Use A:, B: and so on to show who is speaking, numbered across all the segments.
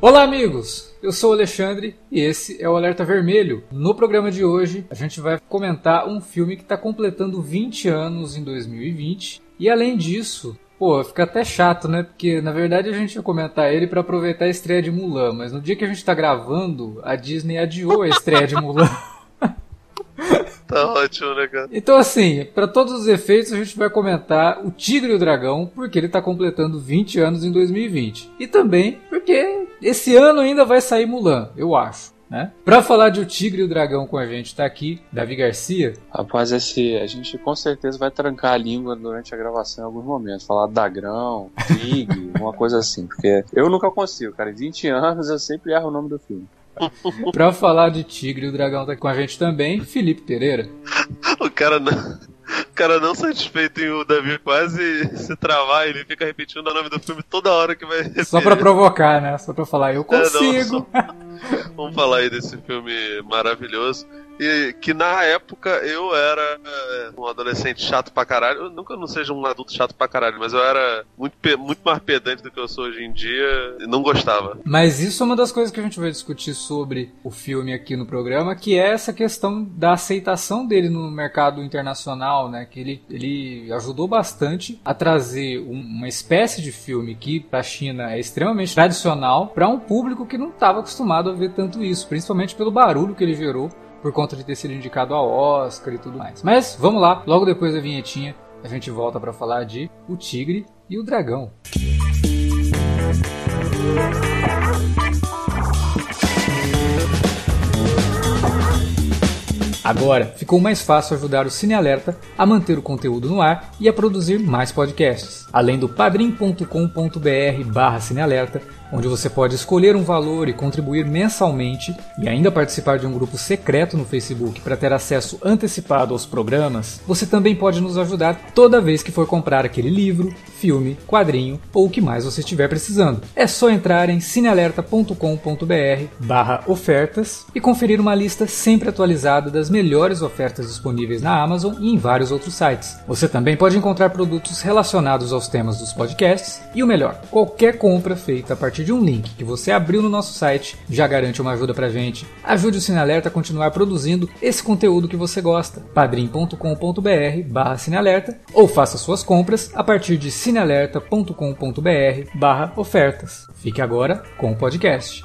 A: Olá, amigos! Eu sou o Alexandre e esse é o Alerta Vermelho. No programa de hoje, a gente vai comentar um filme que está completando 20 anos em 2020. E além disso, pô, fica até chato, né? Porque na verdade a gente ia comentar ele para aproveitar a estreia de Mulan, mas no dia que a gente está gravando, a Disney adiou a estreia de Mulan.
B: Tá ótimo, né, cara?
A: Então, assim, para todos os efeitos, a gente vai comentar o Tigre e o Dragão, porque ele tá completando 20 anos em 2020. E também porque esse ano ainda vai sair Mulan, eu acho. Né? Para falar de O Tigre e o Dragão com a gente, tá aqui Davi Garcia.
C: Rapaz, esse, a gente com certeza vai trancar a língua durante a gravação em alguns momentos. Falar Dagrão, Tigre, uma coisa assim. Porque eu nunca consigo, cara. Em 20 anos eu sempre erro o nome do filme.
A: pra falar de Tigre e o Dragão tá com a gente também, Felipe Pereira.
B: o cara não. O cara não satisfeito em o Davi quase se travar, ele fica repetindo o nome do filme toda hora que vai.
A: Só pra provocar, né? Só pra falar, eu consigo. É, não, só...
B: Vamos falar aí desse filme maravilhoso. E que na época eu era é, um adolescente chato pra caralho. Eu nunca não seja um adulto chato pra caralho, mas eu era muito, muito mais pedante do que eu sou hoje em dia e não gostava.
A: Mas isso é uma das coisas que a gente vai discutir sobre o filme aqui no programa, que é essa questão da aceitação dele no mercado internacional, né? Que ele, ele ajudou bastante a trazer um, uma espécie de filme que pra China é extremamente tradicional para um público que não estava acostumado a ver tanto isso, principalmente pelo barulho que ele gerou por conta de ter sido indicado ao Oscar e tudo mais. Mas vamos lá, logo depois da vinhetinha a gente volta para falar de O Tigre e o Dragão. Agora ficou mais fácil ajudar o Cine Alerta a manter o conteúdo no ar e a produzir mais podcasts. Além do padrim.com.br barra cinealerta, onde você pode escolher um valor e contribuir mensalmente e ainda participar de um grupo secreto no Facebook para ter acesso antecipado aos programas, você também pode nos ajudar toda vez que for comprar aquele livro, filme, quadrinho ou o que mais você estiver precisando. É só entrar em cinealerta.com.br/ofertas e conferir uma lista sempre atualizada das melhores ofertas disponíveis na Amazon e em vários outros sites. Você também pode encontrar produtos relacionados aos temas dos podcasts e o melhor, qualquer compra feita a partir de um link que você abriu no nosso site já garante uma ajuda pra gente. Ajude o Cinealerta a continuar produzindo esse conteúdo que você gosta. padrim.com.br barra Cinealerta ou faça suas compras a partir de cinealerta.com.br barra ofertas. Fique agora com o podcast.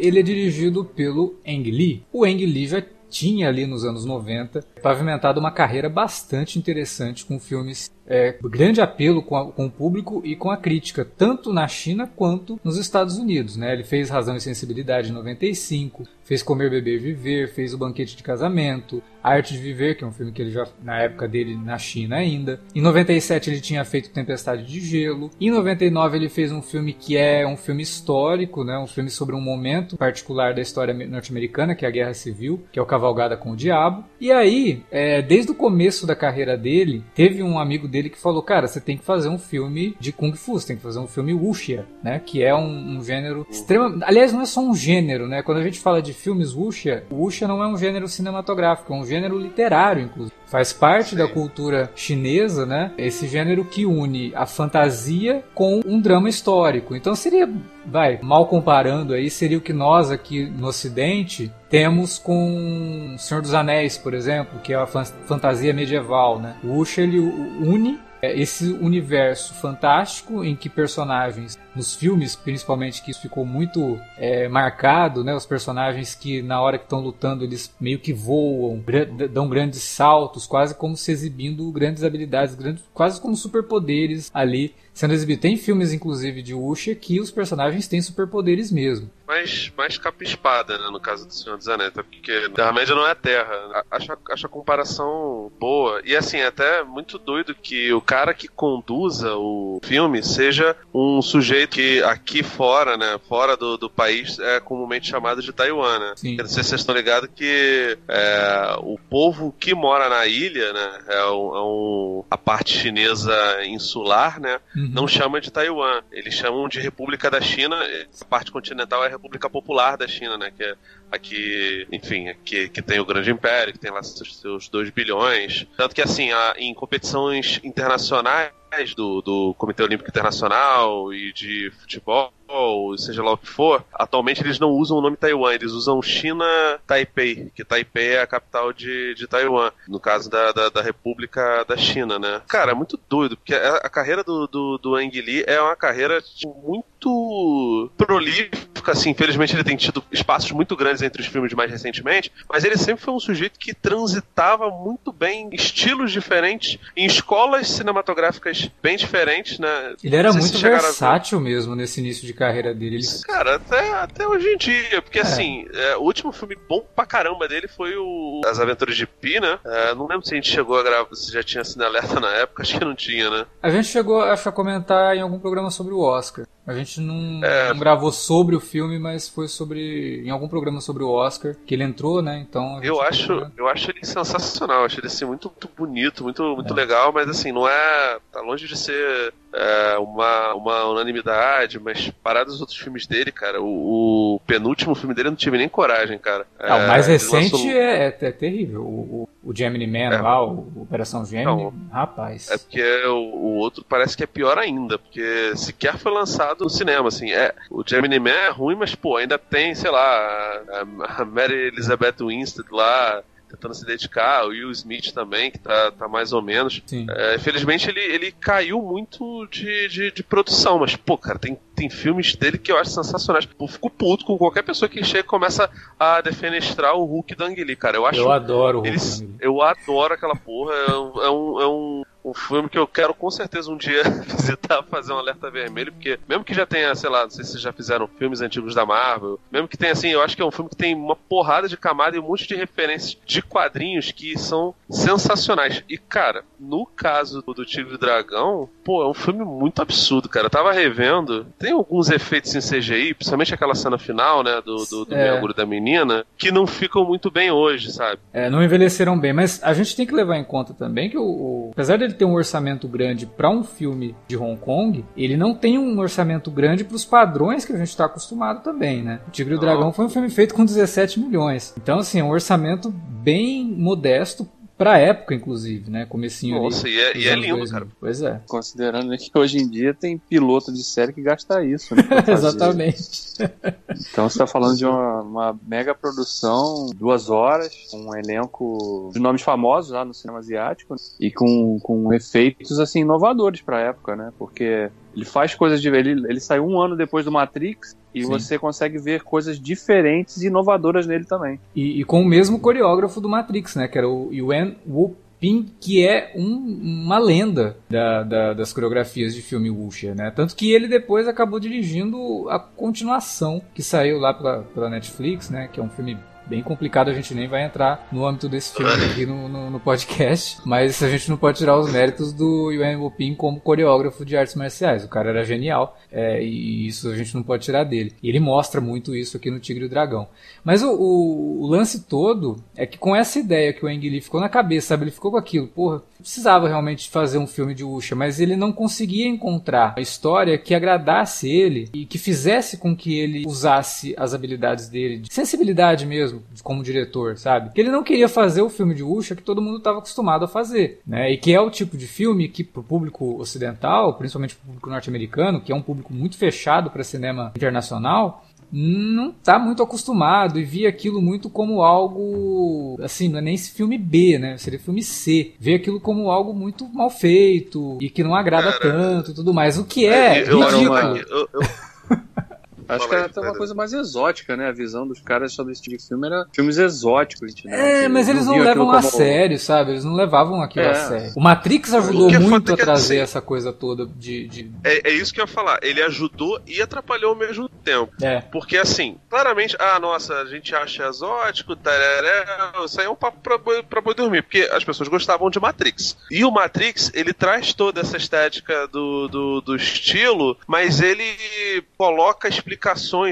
A: Ele é dirigido pelo Ang Lee. O Ang Lee já tinha ali nos anos 90 pavimentado uma carreira bastante interessante com filmes é, grande apelo com, a, com, o público e com a crítica, tanto na China quanto nos Estados Unidos. Né? Ele fez Razão e Sensibilidade em 95, fez Comer, Beber Viver, fez O Banquete de Casamento, Arte de Viver, que é um filme que ele já, na época dele, na China ainda. Em 97 ele tinha feito Tempestade de Gelo. Em 99 ele fez um filme que é um filme histórico, né? um filme sobre um momento particular da história norte-americana, que é a Guerra Civil, que é o Cavalgada com o Diabo. E aí, é, desde o começo da carreira dele, teve um amigo dele que falou, cara, você tem que fazer um filme de Kung Fu, você tem que fazer um filme wuxia, né? Que é um, um gênero. Aliás, não é só um gênero, né? Quando a gente fala de filmes wuxia, wuxia não é um gênero cinematográfico, é um gênero literário, inclusive. Faz parte Sim. da cultura chinesa, né? Esse gênero que une a fantasia com um drama histórico. Então seria, vai, mal comparando aí, seria o que nós aqui no Ocidente temos com Senhor dos Anéis, por exemplo, que é a fantasia medieval, né? O Wuxia ele une é, esse universo fantástico em que personagens nos filmes, principalmente que isso ficou muito é, marcado, né? Os personagens que na hora que estão lutando eles meio que voam, dão grandes saltos, quase como se exibindo grandes habilidades, grandes, quase como superpoderes ali sendo exibido. Tem filmes, inclusive, de Wuxia que os personagens têm superpoderes mesmo.
B: Mais, mais capa-espada, né, no caso do Senhor dos Anéis, porque Terra-média não é Terra. Acho, acho a comparação boa. E assim, é até muito doido que o cara que conduza o filme seja um sujeito que aqui fora, né, fora do, do país, é comumente chamado de Taiwan, né? Sim. Não sei se vocês estão ligados que é, o povo que mora na ilha, né, é, um, é um, a parte chinesa insular, né, uhum. não chama de Taiwan. Eles chamam de República da China. A parte continental é a República Popular da China, né, que é aqui, enfim, aqui, que tem o Grande Império, que tem lá seus, seus 2 bilhões. Tanto que, assim, a, em competições internacionais do, do Comitê Olímpico Internacional e de futebol, ou seja lá o que for, atualmente eles não usam o nome Taiwan, eles usam China Taipei, que Taipei é a capital de, de Taiwan, no caso da, da, da República da China, né? Cara, é muito doido, porque a, a carreira do, do, do Ang Lee é uma carreira tipo, muito prolífica, assim, infelizmente ele tem tido espaços muito grandes entre os filmes mais recentemente, mas ele sempre foi um sujeito que transitava muito bem estilos diferentes em escolas cinematográficas bem diferentes, né?
A: Ele era muito versátil mesmo nesse início de carreira dele. Ele...
B: Cara, até, até hoje em dia, porque é. assim, é, o último filme bom pra caramba dele foi o As Aventuras de Pi, né? É, não lembro se a gente chegou a gravar, se já tinha sido alerta na época, acho que não tinha, né?
A: A gente chegou, acho, a comentar em algum programa sobre o Oscar. A gente não, é. não, gravou sobre o filme, mas foi sobre. em algum programa sobre o Oscar, que ele entrou, né? Então.
B: Eu acho, eu acho ele sensacional, acho ele assim, muito, muito bonito, muito, muito é. legal, mas assim, não é. tá longe de ser é, uma, uma unanimidade, mas parados os outros filmes dele, cara, o, o, penúltimo filme dele eu não tive nem coragem, cara.
A: É, o mais recente lançou... é, é, é, terrível. O, o, o Gemini Man é. lá, o, Operação Gemini, não, rapaz.
B: É porque o, o outro parece que é pior ainda, porque sequer foi lançado no cinema, assim. É, o Gemini Man é ruim, mas, pô, ainda tem, sei lá, a, a Mary Elizabeth Winstead lá, tentando se dedicar, o Will Smith também, que tá, tá mais ou menos. É, infelizmente ele, ele caiu muito de, de, de, produção, mas, pô, cara, tem, tem filmes dele que eu acho sensacionais. Eu fico puto com qualquer pessoa que chega e começa a defenestrar o Hulk da cara. Eu, acho,
A: eu adoro o Hulk.
B: eu adoro aquela porra. É um, é um, é um um filme que eu quero com certeza um dia visitar, fazer um alerta vermelho, porque mesmo que já tenha, sei lá, não sei se vocês já fizeram filmes antigos da Marvel, mesmo que tenha assim, eu acho que é um filme que tem uma porrada de camada e um monte de referências de quadrinhos que são sensacionais. E, cara, no caso do Tigre e Dragão, pô, é um filme muito absurdo, cara. Eu tava revendo, tem alguns efeitos em CGI, principalmente aquela cena final, né, do, do, do é. da menina, que não ficam muito bem hoje, sabe?
A: É, não envelheceram bem, mas a gente tem que levar em conta também que o, o apesar dele ter um orçamento grande para um filme de Hong Kong, ele não tem um orçamento grande para os padrões que a gente está acostumado também, né? O Tigre e o Dragão foi um filme feito com 17 milhões. Então, assim, é um orçamento bem modesto Pra época, inclusive, né? Comecinho
B: Nossa, ali. Nossa, e, é, e é lindo, 2000. cara.
A: Pois é.
C: Considerando que hoje em dia tem piloto de série que gasta isso, né?
A: Exatamente.
C: então você tá falando de uma, uma, mega produção, duas horas, com um elenco de nomes famosos lá no cinema asiático e com, com efeitos, assim, inovadores pra época, né? Porque ele faz coisas de. Ele, ele saiu um ano depois do Matrix e Sim. você consegue ver coisas diferentes e inovadoras nele também.
A: E, e, com o mesmo coreógrafo do Matrix, né? Que era o Yuan Wu Ping, que é um, uma lenda da, da, das coreografias de filme Wuxia, né? Tanto que ele depois acabou dirigindo a continuação que saiu lá pela, pela Netflix, né? Que é um filme bem complicado, a gente nem vai entrar no âmbito desse filme aqui no, no, no podcast, mas a gente não pode tirar os méritos do Yuan Wopin como coreógrafo de artes marciais. O cara era genial é, e isso a gente não pode tirar dele. E ele mostra muito isso aqui no Tigre e o Dragão. Mas o, o, o lance todo é que com essa ideia que o Ang Lee ficou na cabeça, sabe? Ele ficou com aquilo, porra, precisava realmente fazer um filme de Usha, mas ele não conseguia encontrar a história que agradasse ele e que fizesse com que ele usasse as habilidades dele, de sensibilidade mesmo, como diretor, sabe? Que ele não queria fazer o filme de Usha que todo mundo estava acostumado a fazer, né? E que é o tipo de filme que pro público ocidental, principalmente pro público norte-americano, que é um público muito fechado para cinema internacional, não tá muito acostumado e via aquilo muito como algo assim, não é nem esse filme B, né? Seria filme C. Vê aquilo como algo muito mal feito e que não agrada Cara, tanto e tudo mais. O que é,
B: eu, ridículo. Eu, eu,
C: Acho que era até uma coisa mais exótica, né? A visão dos caras sobre esse tipo de filme era filmes exóticos.
A: Né? É, mas eles não, não levam a como... sério, sabe? Eles não levavam aquilo é. a sério. O Matrix ajudou é muito a trazer assim, essa coisa toda de. de...
B: É, é, isso que eu ia falar. Ele ajudou e atrapalhou ao mesmo tempo. É. Porque assim, claramente, ah, nossa, a gente acha exótico, tararé, isso aí é um papo pra, pra poder dormir. Porque as pessoas gostavam de Matrix. E o Matrix, ele traz toda essa estética do, do, do estilo, mas ele coloca explicações,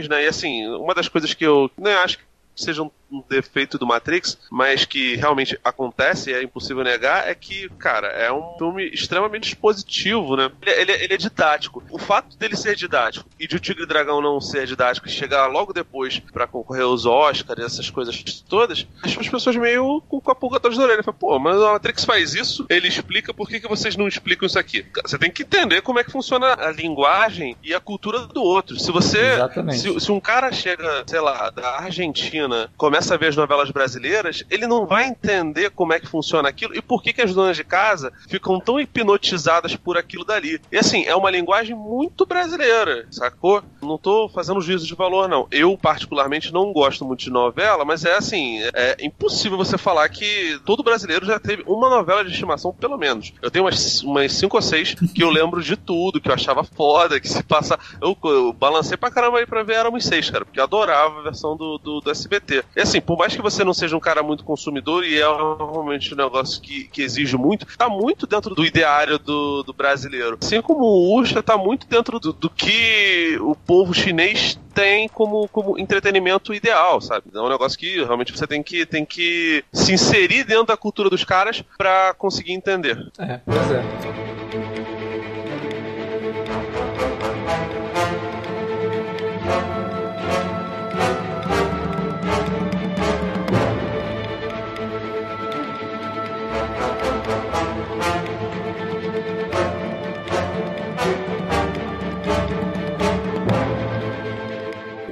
B: né? E assim, uma das coisas que eu né, acho que seja um defeito do Matrix, mas que realmente acontece, é impossível negar, é que, cara, é um filme extremamente expositivo, né? Ele, ele, ele, é didático. O fato dele ser didático e de o Tigre e Dragão não ser didático e chegar logo depois para concorrer aos Oscars, essas coisas todas, deixa as pessoas meio com a pulga atrás da orelha. Fala, Pô, mas o Matrix faz isso, ele explica por que, que vocês não explicam isso aqui. Você tem que entender como é que funciona a linguagem e a cultura do outro. Se você. Se, se um cara chega, sei lá, da Argentina, começa começa a ver as novelas brasileiras, ele não vai entender como é que funciona aquilo e por que, que as donas de casa ficam tão hipnotizadas por aquilo dali. E assim, é uma linguagem muito brasileira, sacou? Não tô fazendo juízo de valor, não. Eu, particularmente, não gosto muito de novela, mas é assim, é impossível você falar que todo brasileiro já teve uma novela de estimação, pelo menos. Eu tenho umas, umas cinco ou seis que eu lembro de tudo, que eu achava foda, que se passa. Eu, eu balancei pra caramba aí pra ver Éramos Seis, cara, porque eu adorava a versão do, do, do SBT. E assim, por mais que você não seja um cara muito consumidor, e é realmente um negócio que, que exige muito, tá muito dentro do ideário do, do brasileiro. Assim como o Usha tá muito dentro do, do que o povo chinês tem como, como entretenimento ideal, sabe? É um negócio que realmente você tem que, tem que se inserir dentro da cultura dos caras para conseguir entender.
A: É, pois é.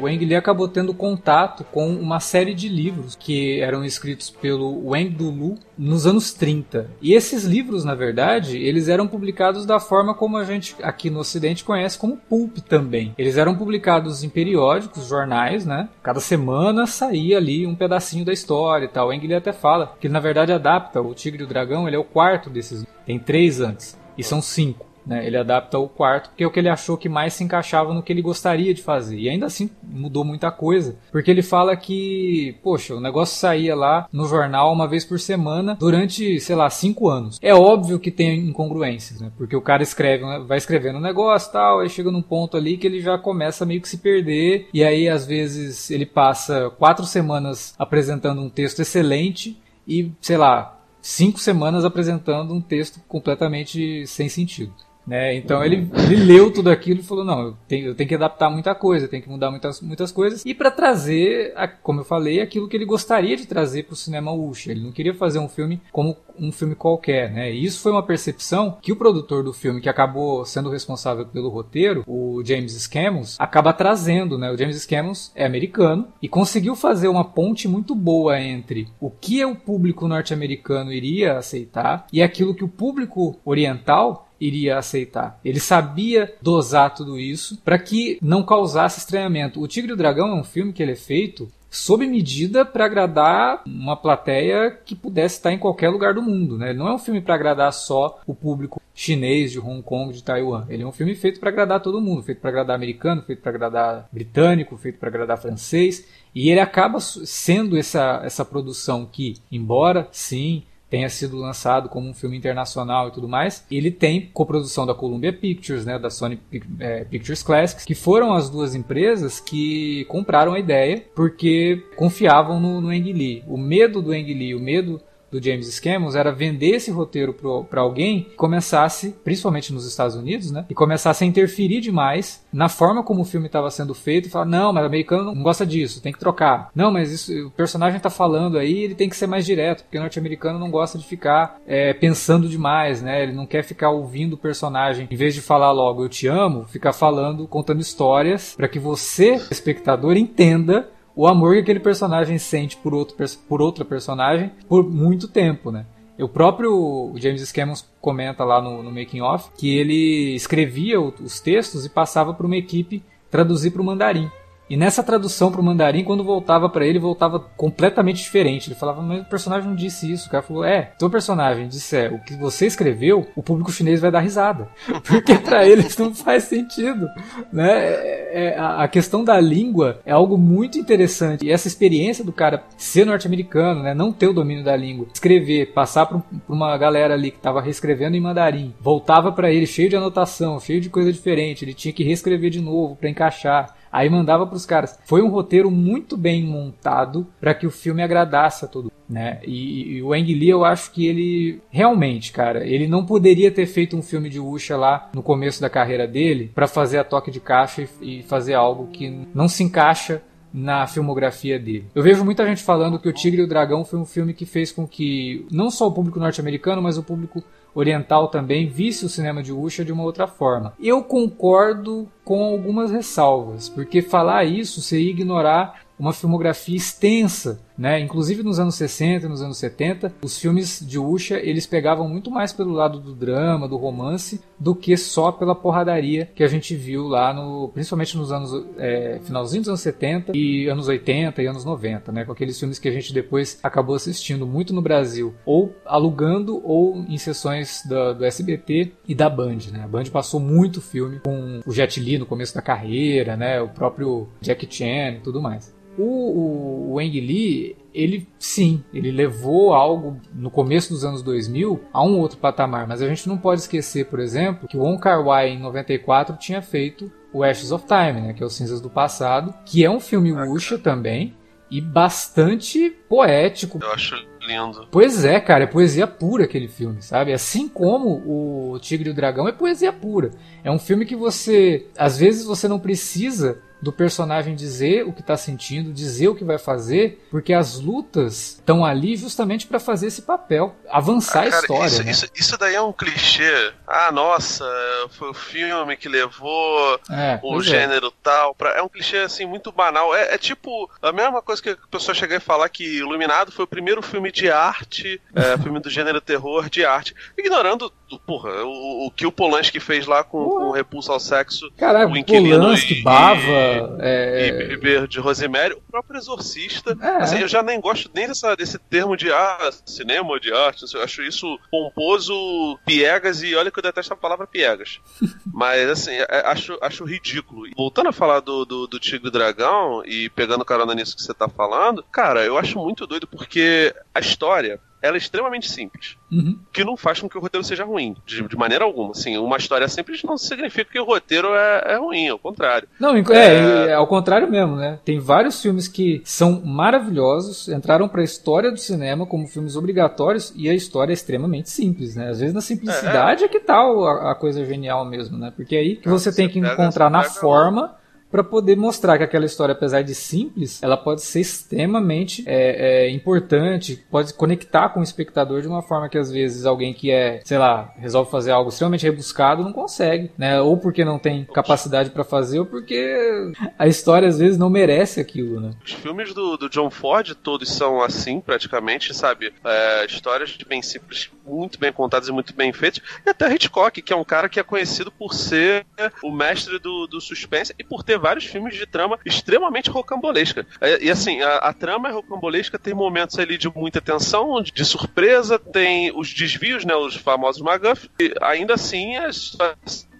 A: O Ang Lee acabou tendo contato com uma série de livros que eram escritos pelo Wang Dulu nos anos 30. E esses livros, na verdade, eles eram publicados da forma como a gente aqui no Ocidente conhece como pulp também. Eles eram publicados em periódicos, jornais, né? Cada semana saía ali um pedacinho da história e tal. O Ang Lee até fala que ele, na verdade adapta o Tigre e o Dragão, ele é o quarto desses. Tem três antes. E são cinco. Né? Ele adapta o quarto porque é o que ele achou que mais se encaixava no que ele gostaria de fazer. E ainda assim mudou muita coisa, porque ele fala que, poxa, o negócio saía lá no jornal uma vez por semana durante, sei lá, cinco anos. É óbvio que tem incongruências, né? Porque o cara escreve, vai escrevendo um negócio tal, aí chega num ponto ali que ele já começa meio que se perder, e aí às vezes ele passa quatro semanas apresentando um texto excelente e, sei lá, cinco semanas apresentando um texto completamente sem sentido. Né? Então ele, ele leu tudo aquilo e falou: não, eu tenho, eu tenho que adaptar muita coisa, tenho que mudar muitas, muitas coisas. E para trazer, como eu falei, aquilo que ele gostaria de trazer para o cinema Wuxia. Ele não queria fazer um filme como um filme qualquer. Né? E isso foi uma percepção que o produtor do filme, que acabou sendo responsável pelo roteiro, o James Scammons, acaba trazendo. Né? O James Scammons é americano e conseguiu fazer uma ponte muito boa entre o que o público norte-americano iria aceitar e aquilo que o público oriental iria aceitar. Ele sabia dosar tudo isso para que não causasse estranhamento. O Tigre e o Dragão é um filme que ele é feito sob medida para agradar uma plateia que pudesse estar em qualquer lugar do mundo. Né? Ele não é um filme para agradar só o público chinês de Hong Kong, de Taiwan. Ele é um filme feito para agradar todo mundo, feito para agradar americano, feito para agradar britânico, feito para agradar francês. E ele acaba sendo essa, essa produção que, embora sim tenha sido lançado como um filme internacional e tudo mais. Ele tem coprodução da Columbia Pictures, né, da Sony é, Pictures Classics, que foram as duas empresas que compraram a ideia porque confiavam no, no Ang Lee. O medo do Ang Lee, o medo do James Scammons era vender esse roteiro para alguém que começasse, principalmente nos Estados Unidos, né, e começasse a interferir demais na forma como o filme estava sendo feito e falar, não, mas o americano não gosta disso, tem que trocar. Não, mas isso, o personagem está falando aí, ele tem que ser mais direto, porque o norte-americano não gosta de ficar é, pensando demais, né, ele não quer ficar ouvindo o personagem, em vez de falar logo eu te amo, ficar falando, contando histórias, para que você, espectador, entenda o amor que aquele personagem sente por, outro, por outra personagem por muito tempo, né? O próprio James Cameron comenta lá no, no Making Off que ele escrevia os textos e passava para uma equipe traduzir para o mandarim. E nessa tradução pro mandarim, quando voltava para ele, voltava completamente diferente. Ele falava, mas o personagem não disse isso. O cara falou, é, teu personagem disser o que você escreveu, o público chinês vai dar risada. Porque para eles não faz sentido. Né? É, é, a questão da língua é algo muito interessante. E essa experiência do cara ser norte-americano, né, não ter o domínio da língua, escrever, passar pra, uma galera ali que tava reescrevendo em mandarim, voltava para ele cheio de anotação, cheio de coisa diferente, ele tinha que reescrever de novo para encaixar. Aí mandava para os caras. Foi um roteiro muito bem montado para que o filme agradasse a todo né? E, e, o Ang Lee, eu acho que ele realmente, cara, ele não poderia ter feito um filme de Usha lá no começo da carreira dele para fazer a toque de caixa e, e fazer algo que não se encaixa na filmografia dele. Eu vejo muita gente falando que O Tigre e o Dragão foi um filme que fez com que não só o público norte-americano, mas o público oriental também visse o cinema de Usha de uma outra forma. Eu concordo com algumas ressalvas, porque falar isso seria ignorar uma filmografia extensa, né? Inclusive nos anos 60 e nos anos 70, os filmes de Usha, eles pegavam muito mais pelo lado do drama, do romance, do que só pela porradaria que a gente viu lá no, principalmente nos anos é, finalzinho dos anos 70 e anos 80 e anos 90, né? Com aqueles filmes que a gente depois acabou assistindo muito no Brasil, ou alugando ou em sessões do, do SBT e da Band, né? A Band passou muito filme com o Jet Li no começo da carreira, né? O próprio Jack Chan e tudo mais. O, o, o Wang Lee, ele sim, ele levou algo no começo dos anos 2000 a um outro patamar, mas a gente não pode esquecer, por exemplo, que o Wong Kar-wai em 94 tinha feito o Ashes of Time, né, que é o Cinzas do Passado, que é um filme wuxia também e bastante poético.
B: Eu acho lindo.
A: Pois é, cara, é poesia pura aquele filme, sabe? Assim como o Tigre e o Dragão é poesia pura. É um filme que você, às vezes você não precisa do personagem dizer o que está sentindo, dizer o que vai fazer, porque as lutas estão ali justamente para fazer esse papel, avançar ah, cara, a história.
B: Isso,
A: né?
B: isso, isso, daí é um clichê. Ah, nossa, foi o filme que levou é, o é. gênero é. tal. Pra... É um clichê assim muito banal. É, é, tipo a mesma coisa que a pessoa chegar e falar que Iluminado foi o primeiro filme de arte, é, filme do gênero terror de arte, ignorando porra, o, o que o Polanski fez lá com, com Repulso ao Sexo,
A: Caraca,
B: o
A: Inquilino Polanski,
B: e,
A: Bava,
B: e, é... e Beber de Rosemary, o próprio Exorcista. É. Assim, eu já nem gosto nem dessa, desse termo de ah, cinema de arte, eu acho isso pomposo, piegas, e olha que eu detesto a palavra piegas. Mas assim, é, acho, acho ridículo. Voltando a falar do, do, do Tigre e Dragão e pegando carona nisso que você tá falando, cara, eu acho muito doido porque a história ela é extremamente simples. Uhum. Que não faz com que o roteiro seja ruim, de, de, maneira alguma. Assim, uma história simples não significa que o roteiro é, é ruim, ao contrário.
A: Não, é, é, é, ao contrário mesmo, né? Tem vários filmes que são maravilhosos, entraram para a história do cinema como filmes obrigatórios e a história é extremamente simples, né? Às vezes na simplicidade é, é que tal tá a, a, coisa genial mesmo, né? Porque aí que você tem que encontrar na forma para poder mostrar que aquela história, apesar de simples, ela pode ser extremamente é, é, importante, pode conectar com o espectador de uma forma que às vezes alguém que é, sei lá, resolve fazer algo extremamente rebuscado não consegue, né? Ou porque não tem capacidade para fazer, ou porque a história às vezes não merece aquilo, né?
B: Os filmes do, do John Ford todos são assim, praticamente, sabe? É, histórias bem simples, muito bem contadas e muito bem feitas. E até Hitchcock, que é um cara que é conhecido por ser o mestre do, do suspense e por ter vários filmes de trama extremamente rocambolesca. E, e assim, a, a, trama é rocambolesca, tem momentos ali de muita tensão, de, surpresa, tem os desvios, né, os famosos MacGuff, e ainda assim as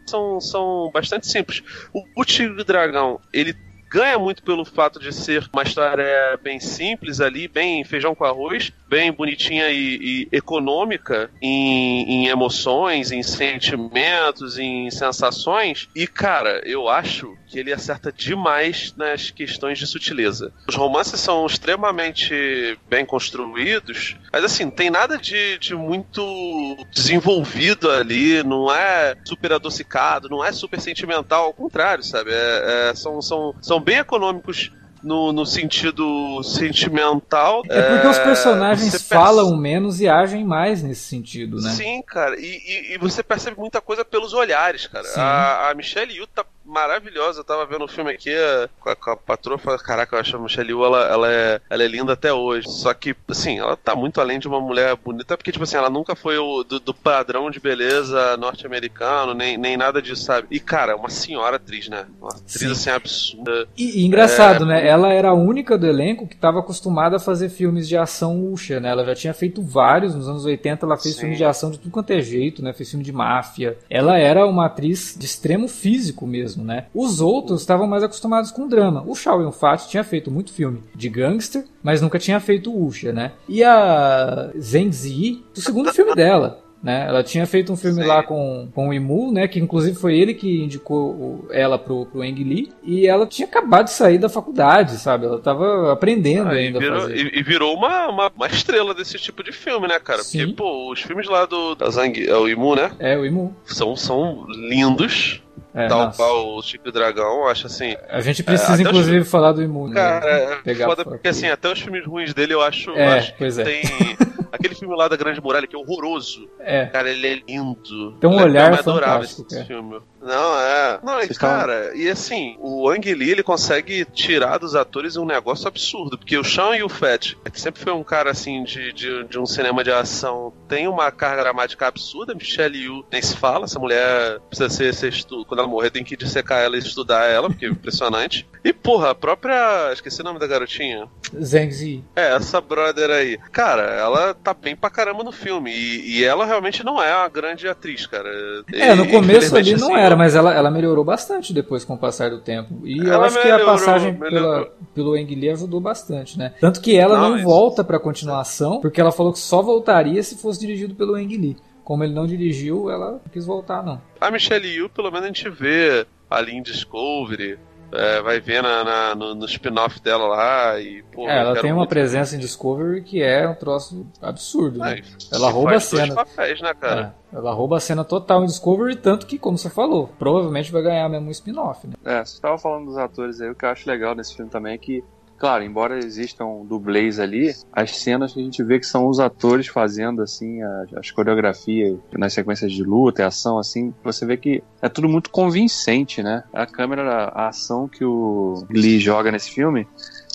B: são, são bastante simples. O, o Tigre Dragão, ele ganha muito pelo fato de ser uma história bem simples ali, bem feijão com arroz, bem bonitinha e, e econômica em, em, emoções, em sentimentos, em sensações. E, cara, eu acho que ele acerta demais nas questões de sutileza. Os romances são extremamente bem construídos, mas assim, tem nada de, de muito desenvolvido ali, não é super adocicado, não é super sentimental, ao contrário, sabe? É, é, são, são, são bem econômicos no, no sentido sentimental.
A: É porque é, os personagens falam perce... menos e agem mais nesse sentido, né?
B: Sim, cara. E, e, e, você percebe muita coisa pelos olhares, cara. A, a Michelle Yu tá maravilhosa. Eu tava vendo o filme aqui com a, com a patroa, falei, caraca, eu acho a Michelle Yeoh, ela, ela, é, ela é linda até hoje. Só que, assim, ela tá muito além de uma mulher bonita, porque, tipo assim, ela nunca foi o do, do padrão de beleza norte-americano, nem, nem nada disso, sabe? E, cara, é uma senhora atriz, né? Uma atriz, Sim. assim, absurda.
A: E, e engraçado, é... né? Ela era a única do elenco que estava acostumada a fazer filmes de ação Usha, né? Ela já tinha feito vários, nos anos 80 ela fez Sim. filmes de ação de tudo quanto é jeito, né? Fez filme de máfia. Ela era uma atriz de extremo físico mesmo, né? Os outros estavam mais acostumados com drama. O Shao Yun-fat tinha feito muito filme de gangster, mas nunca tinha feito Usha, né? E a Zheng Ziyi, o segundo filme dela. Né? Ela tinha feito um filme Sim. lá com, com o Imu, né? Que inclusive foi ele que indicou ela pro, pro Ang Lee. E ela tinha acabado de sair da faculdade, sabe? Ela tava aprendendo ah, ainda.
B: E virou, e, e virou uma, uma, uma, estrela desse tipo de filme, né, cara? Sim. Porque, pô, os filmes lá do da Zang, é o Imu, né?
A: É, o Imu.
B: São, são lindos. É, tal nossa. qual o Chico Dragão, acho assim.
A: A gente precisa, é, inclusive, os... falar do Imune.
B: Cara, né? é foda porque, assim, até os filmes ruins dele eu acho.
A: É,
B: acho
A: pois é.
B: tem. Aquele filme lá da Grande Muralha que é horroroso.
A: É.
B: Cara, ele é lindo.
A: Tem um olhar é fantástico.
B: Esse filme. Não, é. Não, e, cara, e assim, o Ang Lee ele consegue tirar dos atores um negócio absurdo. Porque o Sean e o Fett, que sempre foi um cara assim de, de, de um cinema de ação, tem uma carga dramática absurda. Michelle Yu nem se fala, essa mulher precisa ser, ser estu... quando ela morrer tem que dissecar ela e estudar ela, porque é impressionante. E porra, a própria. Esqueci o nome da garotinha.
A: Zhang Zi.
B: É, essa brother aí. Cara, ela tá bem pra caramba no filme. E, e ela realmente não é uma grande atriz, cara.
A: É, no começo ali não assim, era, mas ela, ela melhorou bastante depois com o passar do tempo. E ela eu acho melhorou, que a passagem pela, pelo Ang Lee ajudou bastante, né? Tanto que ela não, não volta pra continuação, porque ela falou que só voltaria se fosse dirigido pelo Ang Lee. Como ele não dirigiu, ela não quis voltar, não.
B: A Michelle Yu, pelo menos a gente vê ali em Discovery, é, vai ver na, na no, no spin-off dela lá e pô,
A: é, ela tem uma presença em Discovery que é um troço absurdo, né? ela rouba a cena.
B: Papéis, né, cara?
A: É, ela rouba a cena total em Discovery, tanto que, como você falou, provavelmente vai ganhar mesmo um spin-off, né?
C: É, você estava falando dos atores aí, o que eu acho legal nesse filme também é que Claro, embora existam dublês ali, as cenas que a gente vê que são os atores fazendo assim as, as coreografias nas sequências de luta e ação assim, você vê que é tudo muito convincente, né? A câmera, a ação que o Lee joga nesse filme,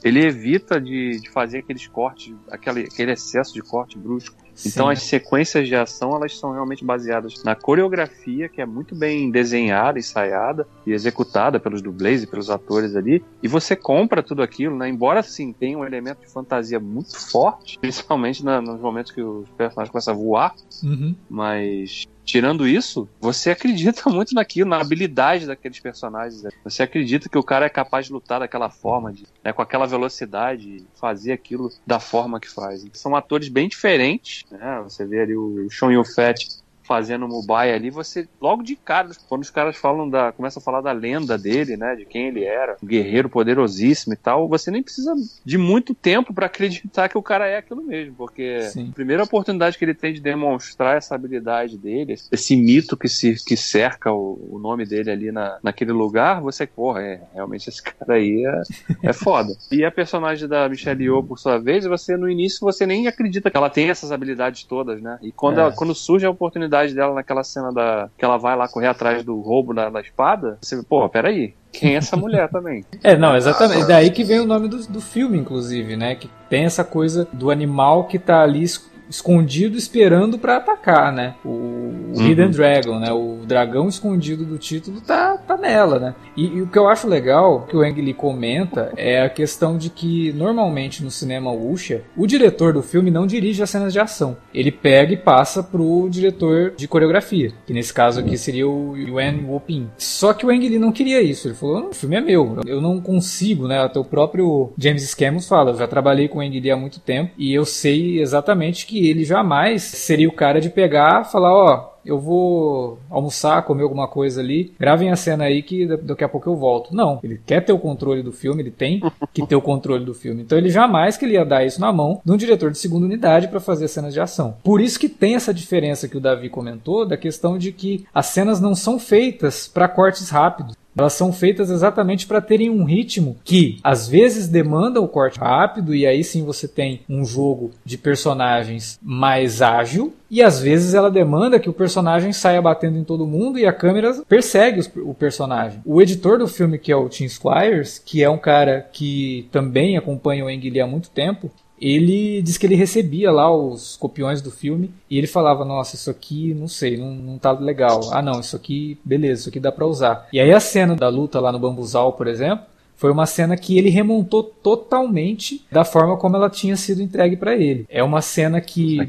C: ele evita de, de fazer aqueles cortes, aquele, aquele excesso de corte brusco. Então Sim. as sequências de ação elas são realmente baseadas na coreografia que é muito bem desenhada, ensaiada e executada pelos dublês e pelos atores ali. E você compra tudo aquilo, né? Embora sim tenha um elemento de fantasia muito forte, principalmente na, nos momentos que os personagens começam a voar,
A: uhum.
C: mas Tirando isso, você acredita muito naquilo, na habilidade daqueles personagens. Né? Você acredita que o cara é capaz de lutar daquela forma, de, né, com aquela velocidade, fazer aquilo da forma que faz. São atores bem diferentes. Né? Você vê ali o Sean Yun-Fat fazendo Mobile ali, você logo de cara, quando os caras falam da, começam a falar da lenda dele, né, de quem ele era, um guerreiro poderosíssimo e tal, você nem precisa de muito tempo para acreditar que o cara é aquilo mesmo, porque Sim. a primeira oportunidade que ele tem de demonstrar essa habilidade dele, esse mito que se que cerca o, o nome dele ali na, naquele lugar, você, porra, é, realmente esse cara aí é, é foda. e a personagem da Michelle Yeoh, por sua vez, você no início você nem acredita que ela tem essas habilidades todas, né? E quando, é. ela, quando surge a oportunidade dela naquela cena da que ela vai lá correr atrás do roubo da, da espada, você, pô, peraí, quem é essa mulher também?
A: É, não, exatamente. Daí que vem o nome do, do filme, inclusive, né? Que tem essa coisa do animal que tá ali escondido esperando para atacar, né? O, uhum. Hidden Dragon, né? O dragão escondido do título tá, tá nela, né? E, e, o que eu acho legal, que o Ang Lee comenta, é a questão de que normalmente no cinema wuxia, o diretor do filme não dirige as cenas de ação. Ele pega e passa pro diretor de coreografia, que nesse caso aqui seria o Yuan Wopin. Só que o Ang Lee não queria isso. Ele falou: o filme é meu, eu não consigo, né? Até o próprio James Scammos fala: eu já trabalhei com o Ang Lee há muito tempo e eu sei exatamente que ele jamais seria o cara de pegar e falar, ó, eu vou almoçar, comer alguma coisa ali, gravem a cena aí que daqui a pouco eu volto. Não, ele quer ter o controle do filme, ele tem que ter o controle do filme. Então ele jamais que ele ia dar isso na mão de um diretor de segunda unidade para fazer cenas de ação. Por isso que tem essa diferença que o Davi comentou da questão de que as cenas não são feitas para cortes rápidos. Elas são feitas exatamente para terem um ritmo que às vezes demanda o corte rápido e aí sim você tem um jogo de personagens mais ágil e às vezes ela demanda que o personagem saia batendo em todo mundo e a câmera persegue o personagem. O editor do filme, que é o Tim Squires, que é um cara que também acompanha o Ang Lee há muito tempo, ele diz que ele recebia lá os copiões do filme e ele falava, nossa, isso aqui, não sei, não, não tá legal. Ah, não, isso aqui, beleza, isso aqui dá pra usar. E aí a cena da luta lá no bambuzal, por exemplo, foi uma cena que ele remontou totalmente da forma como ela tinha sido entregue para ele. É uma cena que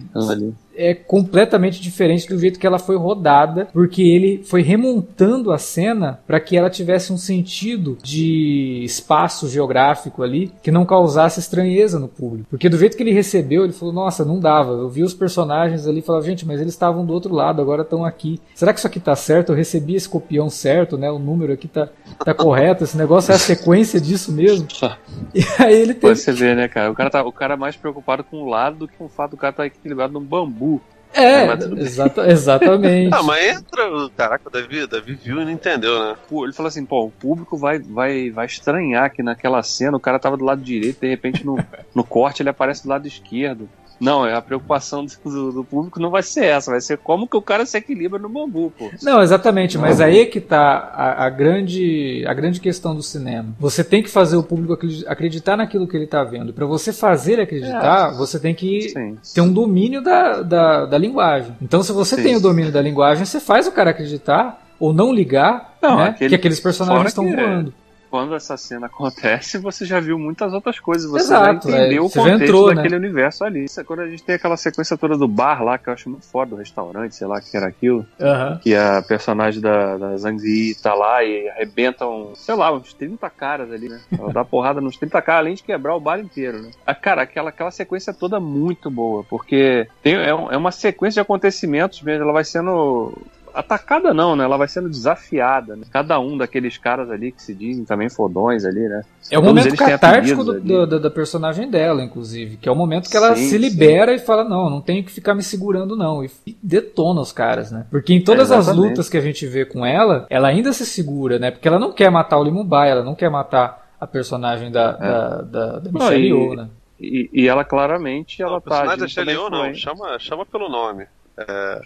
A: é completamente diferente do jeito que ela foi rodada, porque ele foi remontando a cena para que ela tivesse um sentido de espaço geográfico ali que não causasse estranheza no público. Porque do jeito que ele recebeu, ele falou: Nossa, não dava. Eu vi os personagens ali e falava: Gente, mas eles estavam do outro lado, agora estão aqui. Será que isso aqui tá certo? Eu recebi esse copião certo, né? O número aqui tá, tá correto. Esse negócio é a sequência disso mesmo.
C: E aí ele teve... Você vê, né, cara? O cara, tá, o cara é mais preocupado com o lado do que com o fato do cara estar tá equilibrado num bambu
A: é, é exata, exatamente.
B: ah, mas entra. Caraca, o Davi, Davi viu e não entendeu, né?
C: Pô, ele falou assim: pô, o público vai, vai, vai estranhar que naquela cena o cara tava do lado direito, de repente no, no corte ele aparece do lado esquerdo. Não, a preocupação do, do, público não vai ser essa, vai ser como que o cara se equilibra no bambu, pô.
A: Não, exatamente, mas aí é que tá a, a, grande, a grande questão do cinema. Você tem que fazer o público acreditar naquilo que ele tá vendo. Para você fazer ele acreditar, é. você tem que Sim. ter um domínio da, da, da linguagem. Então, se você Sim. tem o domínio da linguagem, você faz o cara acreditar ou não ligar não, né, aquele, que aqueles personagens estão é voando
C: quando essa cena acontece, você já viu muitas outras coisas. Você Exato, já entendeu é, o contexto entrou, né? daquele né? universo ali. Quando a gente tem aquela sequência toda do bar lá, que eu acho muito foda, do restaurante, sei lá, que era aquilo. Que a personagem da, da Zhang tá lá e arrebentam, sei lá, uns 30 caras ali, né? Ela dá porrada nos 30 caras, além de quebrar o bar inteiro, né? A, cara, aquela, aquela sequência toda muito boa, porque tem, é, é uma sequência de acontecimentos mesmo, ela vai sendo atacada não, né? Ela vai sendo desafiada. Né? Cada um daqueles caras ali que se dizem também fodões ali, né?
A: É o momento catártico do, do, da personagem dela, inclusive. Que é o momento que ela sim, se libera sim. e fala, não, não tenho que ficar me segurando não. E detona os caras, né? Porque em todas é, as lutas que a gente vê com ela, ela ainda se segura, né? Porque ela não quer matar o Limubai, ela não quer matar a personagem da, é. da, da, da Michelle Yeoh, né?
C: E, e, ela claramente ela não, tá.
B: Personagem da Michelle Yeoh não, chama, chama pelo nome.
C: É...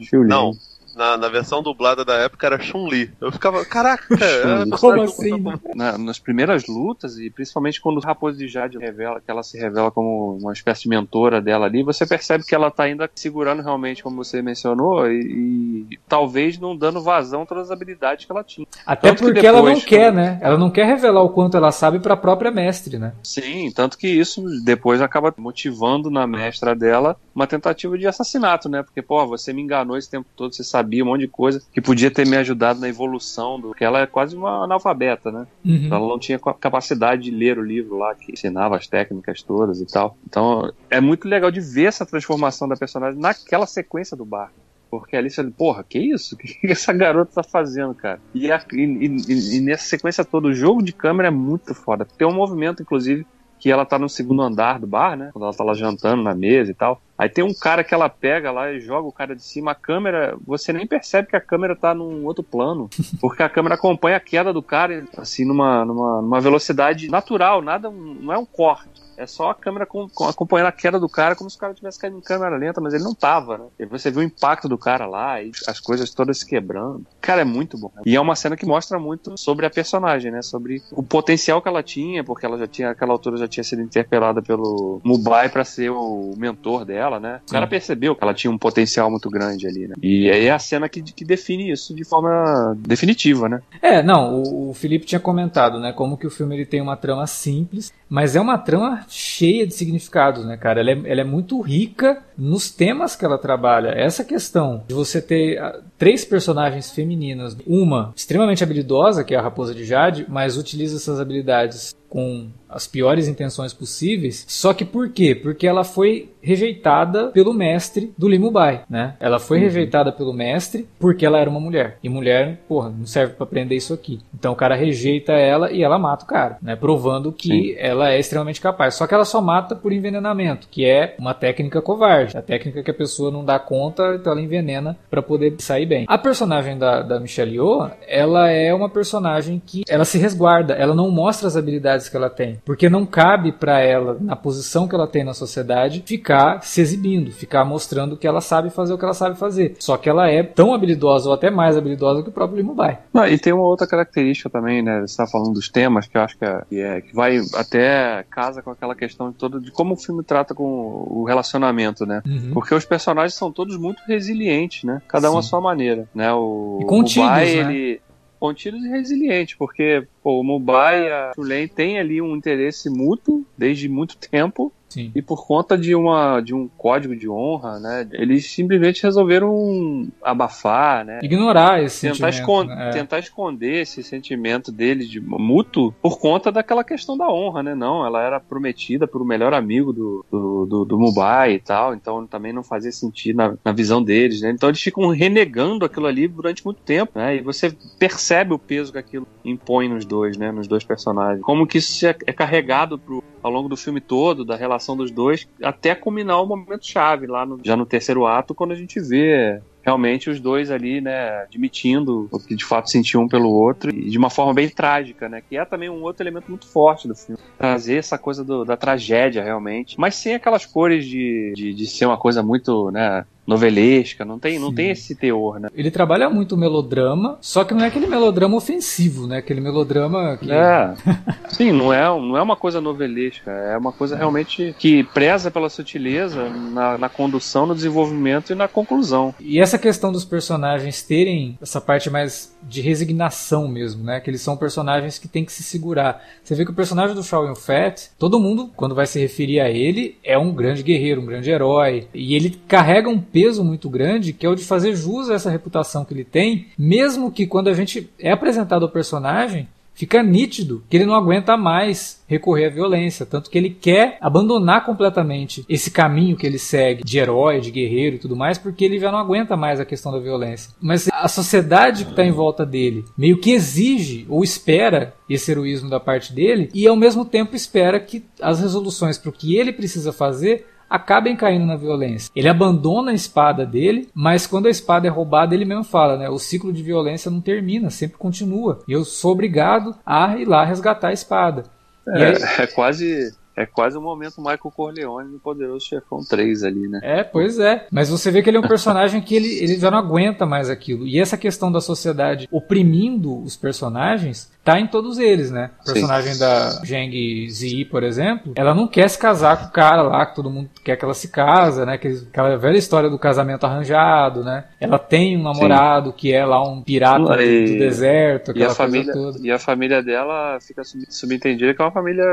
C: Chulien.
B: Não, na, na versão dublada da época era Chun-Li. Eu ficava, caraca,
A: é, como assim?
C: Na, nas primeiras lutas, e principalmente quando o Raposo de Jade revela que ela se revela como uma espécie de mentora dela ali, você percebe que ela tá ainda segurando realmente, como você mencionou, e, e talvez não dando vazão a todas as habilidades que ela tinha.
A: Até tanto porque depois, ela não quer, né? Ela não quer revelar o quanto ela sabe para a própria mestre, né?
C: Sim, tanto que isso depois acaba motivando na mestra dela uma tentativa de assassinato, né? Porque, pô, você me enganou esse tempo todo, você sabia um monte de coisa que podia ter me ajudado na evolução, do que ela é quase uma analfabeta, né? Uhum. Então ela não tinha capacidade de ler o livro lá que ensinava as técnicas todas e tal. Então é muito legal de ver essa transformação da personagem naquela sequência do bar. Porque ali você porra, que isso? O que essa garota tá fazendo, cara? E, a, e, e, e, nessa sequência toda, o jogo de câmera é muito foda. Tem um movimento, inclusive, que ela tá no segundo andar do bar, né? Quando ela tá lá jantando na mesa e tal. Aí tem um cara que ela pega lá e joga o cara de cima. A câmera, você nem percebe que a câmera tá num outro plano. Porque a câmera acompanha a queda do cara, assim, numa, numa, numa velocidade natural, nada, não é um corte. É só a câmera com, com, acompanhando a queda do cara como se o cara tivesse caído em câmera lenta, mas ele não tava, né? E você vê o impacto do cara lá e as coisas todas se quebrando. Cara, é muito bom. E é uma cena que mostra muito sobre a personagem, né? Sobre o potencial que ela tinha, porque ela já tinha, aquela altura já tinha sido interpelada pelo Mubai para ser o mentor dela, né? O cara percebeu que ela tinha um potencial muito grande ali, né? E aí é a cena que, que define isso de forma definitiva, né?
A: É, não, o, o Felipe tinha comentado, né? Como que o filme ele tem uma trama simples, mas é uma trama cheia de significados, né, cara? Ela é, ela é muito rica nos temas que ela trabalha. Essa questão de você ter ah, três personagens femininas, uma extremamente habilidosa, que é a Raposa de Jade, mas utiliza essas habilidades com as piores intenções possíveis. Só que por quê? Porque ela foi rejeitada pelo mestre do Limubai, né? Ela foi uhum. rejeitada pelo mestre porque ela era uma mulher. E mulher, porra, não serve para aprender isso aqui. Então o cara rejeita ela e ela mata o cara, né? Provando que Sim. ela é extremamente capaz. Só que ela só mata por envenenamento, que é uma técnica covarde. A técnica que a pessoa não dá conta, então ela envenena para poder sair bem. A personagem da, da Michelle Yeoh, ela é uma personagem que ela se resguarda, ela não mostra as habilidades que ela tem, porque não cabe para ela, na posição que ela tem na sociedade, ficar se exibindo, ficar mostrando que ela sabe fazer o que ela sabe fazer. Só que ela é tão habilidosa ou até mais habilidosa que o próprio Limo Bai.
C: Não, e tem uma outra característica também, né? Você tá falando dos temas que eu acho que é, que, é, que vai até casa com aquela questão de todo de como o filme trata com o relacionamento, né? Uhum. Porque os personagens são todos muito resilientes, né? Cada um à sua maneira, né? O,
A: e contidos,
C: o
A: Bai,
C: né? ele contidos e resilientes, porque pô, o Mumbai e a Tulane têm ali um interesse mútuo desde muito tempo
A: Sim.
C: E por conta de, uma, de um código de honra, né, eles simplesmente resolveram abafar, né?
A: Ignorar esse
C: tentar
A: sentimento.
C: né? Tentar esconder esse sentimento deles de mútuo por conta daquela questão da honra, né? Não, ela era prometida por o melhor amigo do, do, do, do Mubai e tal, então também não fazia sentido na, na visão deles, né? Então eles ficam renegando aquilo ali durante muito tempo, né? E você percebe o peso que aquilo impõe nos dois, né? Nos dois personagens. Como que isso é, é carregado pro, ao longo do filme todo, da relação relação dos dois, até culminar o momento chave lá no, já no terceiro ato, quando a gente vê realmente os dois ali, né, admitindo o que de fato sentiam um pelo outro e de uma forma bem trágica, né, que é também um outro elemento muito forte do filme. Trazer essa coisa do, da tragédia realmente, mas sem aquelas cores de, de, de ser uma coisa muito, né, novelesca, não tem, não tem esse teor, né?
A: Ele trabalha muito o melodrama, só que não é aquele melodrama ofensivo, né? Aquele melodrama que...
C: É. Sim, não é, não é uma coisa novelesca, é uma coisa realmente que preza pela sutileza na, na condução, no desenvolvimento e na conclusão.
A: E essa questão dos personagens terem essa parte mais de resignação mesmo, né? Que eles são personagens que tem que se segurar. Você vê que o personagem do Shaw Fat, todo mundo, quando vai se referir a ele, é um grande guerreiro, um grande herói. E ele carrega um peso muito grande, que é o de fazer jus a essa reputação que ele tem, mesmo que quando a gente é apresentado ao personagem, fica nítido que ele não aguenta mais recorrer à violência, tanto que ele quer abandonar completamente esse caminho que ele segue de herói, de guerreiro e tudo mais, porque ele já não aguenta mais a questão da violência. Mas a sociedade que está em volta dele meio que exige ou espera esse heroísmo da parte dele e ao mesmo tempo espera que as resoluções para o que ele precisa fazer acabem caindo na violência. Ele abandona a espada dele, mas quando a espada é roubada, ele mesmo fala, né? O ciclo de violência não termina, sempre continua. E eu sou obrigado a ir lá resgatar a espada.
C: É, aí... é quase é quase o um momento Michael Corleone no Poderoso Chefão 3 ali, né?
A: É, pois é. Mas você vê que ele é um personagem que ele, ele já não aguenta mais aquilo. E essa questão da sociedade oprimindo os personagens tá em todos eles, né? O personagem Sim. da Zheng Zi, por exemplo, ela não quer se casar com o cara lá, que todo mundo quer que ela se casa, né? Aquela velha história do casamento arranjado, né? Ela tem um namorado Sim. que é lá um pirata e, do deserto, aquela
C: e a família,
A: toda.
C: E a família dela fica subentendida que é uma família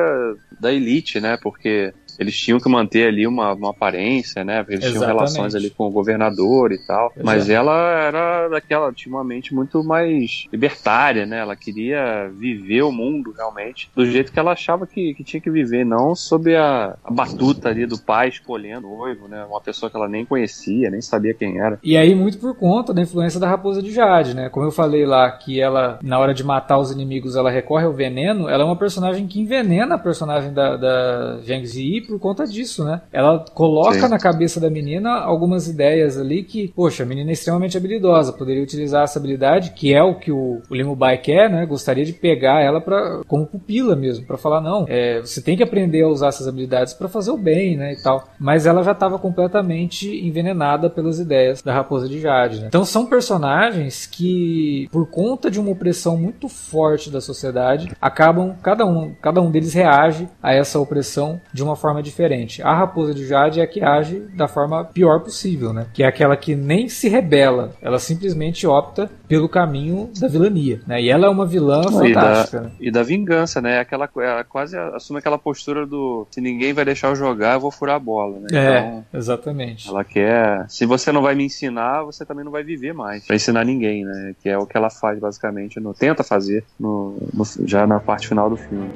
C: da elite, né? Porque eles tinham que manter ali uma, uma aparência, né? Porque eles Exatamente. tinham relações ali com o governador e tal. Mas ela era daquela, tinha uma mente muito mais libertária, né? Ela queria viver o mundo realmente do jeito que ela achava que, que tinha que viver, não sob a, a batuta ali do pai escolhendo o noivo, né? Uma pessoa que ela nem conhecia, nem sabia quem era.
A: E aí, muito por conta da influência da raposa de Jade, né? Como eu falei lá, que ela, na hora de matar os inimigos, ela recorre ao veneno, ela é uma personagem que envenena a personagem da, da Zheng Zi por conta disso, né? Ela coloca Sim. na cabeça da menina algumas ideias ali que, poxa, a menina é extremamente habilidosa, poderia utilizar essa habilidade, que é o que o, o Limo Bai quer, né? Gostaria de pegar ela para como pupila mesmo, para falar não, é, você tem que aprender a usar essas habilidades para fazer o bem, né, e tal. Mas ela já estava completamente envenenada pelas ideias da Raposa de Jade. Né? Então são personagens que, por conta de uma opressão muito forte da sociedade, acabam cada um, cada um deles reage a essa opressão de uma forma diferente. A Raposa de Jade é a que age da forma pior possível, né? Que é aquela que nem se rebela, ela simplesmente opta pelo caminho da vilania, né? E ela é uma vilã e fantástica.
C: Da, né? E da vingança, né? Aquela, ela quase assume aquela postura do se ninguém vai deixar eu jogar, eu vou furar a bola, né?
A: É, então, exatamente.
C: Ela quer, se você não vai me ensinar, você também não vai viver mais. Vai ensinar ninguém, né? Que é o que ela faz basicamente, no, tenta fazer no, no já na parte final do filme.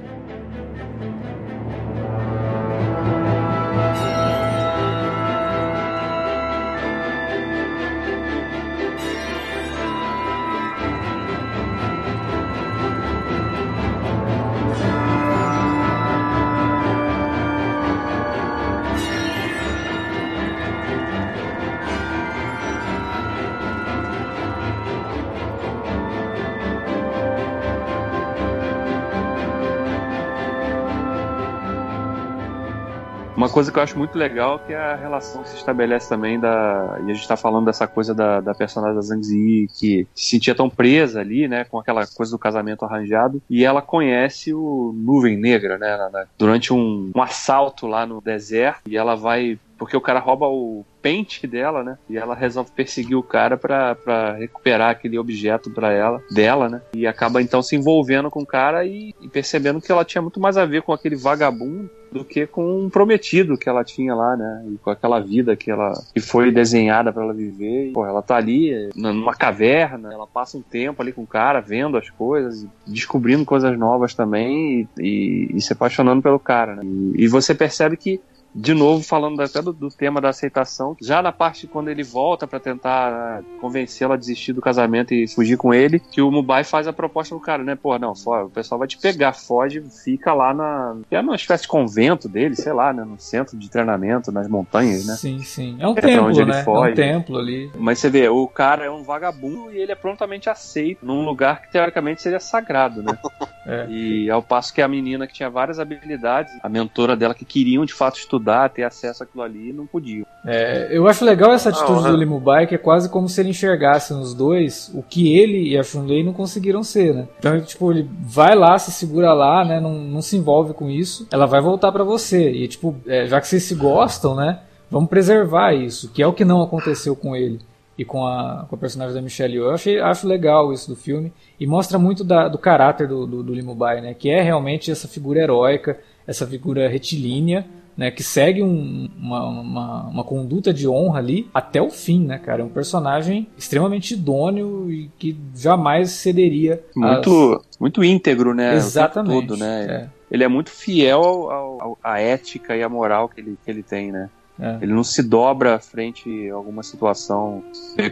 C: Coisa que eu acho muito legal que é a relação que se estabelece também da. E a gente tá falando dessa coisa da, da personagem da Zhang Zi, que se sentia tão presa ali, né? Com aquela coisa do casamento arranjado. E ela conhece o Nuvem Negra, né? Durante um, um assalto lá no deserto. E ela vai porque o cara rouba o pente dela, né? E ela resolve perseguir o cara para recuperar aquele objeto para ela, dela, né? E acaba então se envolvendo com o cara e, e, percebendo que ela tinha muito mais a ver com aquele vagabundo do que com um prometido que ela tinha lá, né? E com aquela vida que ela que foi desenhada para ela viver. E, pô, ela tá ali numa caverna, ela passa um tempo ali com o cara, vendo as coisas, descobrindo coisas novas também e, e, e se apaixonando pelo cara, né? E, e você percebe que de novo falando até do, do, tema da aceitação, já na parte quando ele volta para tentar uh, convencê-la a desistir do casamento e fugir com ele, que o Mubai faz a proposta do cara, né? Pô, não, o pessoal vai te pegar, foge, fica lá na. É uma espécie de convento dele, sei lá, né? No centro de treinamento, nas montanhas, né?
A: Sim, sim. É um é templo, né? Foge. É um templo ali.
C: Mas você vê, o cara é um vagabundo e ele é prontamente aceito num lugar que teoricamente seria sagrado, né? é. E ao passo que a menina que tinha várias habilidades, a mentora dela que queriam de fato estudar estudar, ter acesso àquilo ali, não podiam.
A: É, eu acho legal essa atitude do Limubai, que é quase como se ele enxergasse nos dois o que ele e a Chun-Li não conseguiram ser, né? Então, tipo, ele vai lá, se segura lá, né? Não, não se envolve com isso, ela vai voltar para você. E, tipo, é, já que vocês se gostam, né? Vamos preservar isso, que é o que não aconteceu com ele e com a, com a personagem da Michelle Yeoh. Eu achei, acho legal isso do filme e mostra muito da, do caráter do, do, do Limubai, né? Que é realmente essa figura heróica, essa figura retilínea, né, que segue um, uma, uma, uma, conduta de honra ali até o fim, né, cara? É um personagem extremamente idôneo e que jamais cederia.
C: Muito, muito íntegro, né?
A: Exatamente.
C: Todo, né? É. Ele é muito fiel ao, ao, à ética e à moral que ele, que ele tem, né? É. Ele não se dobra frente a alguma situação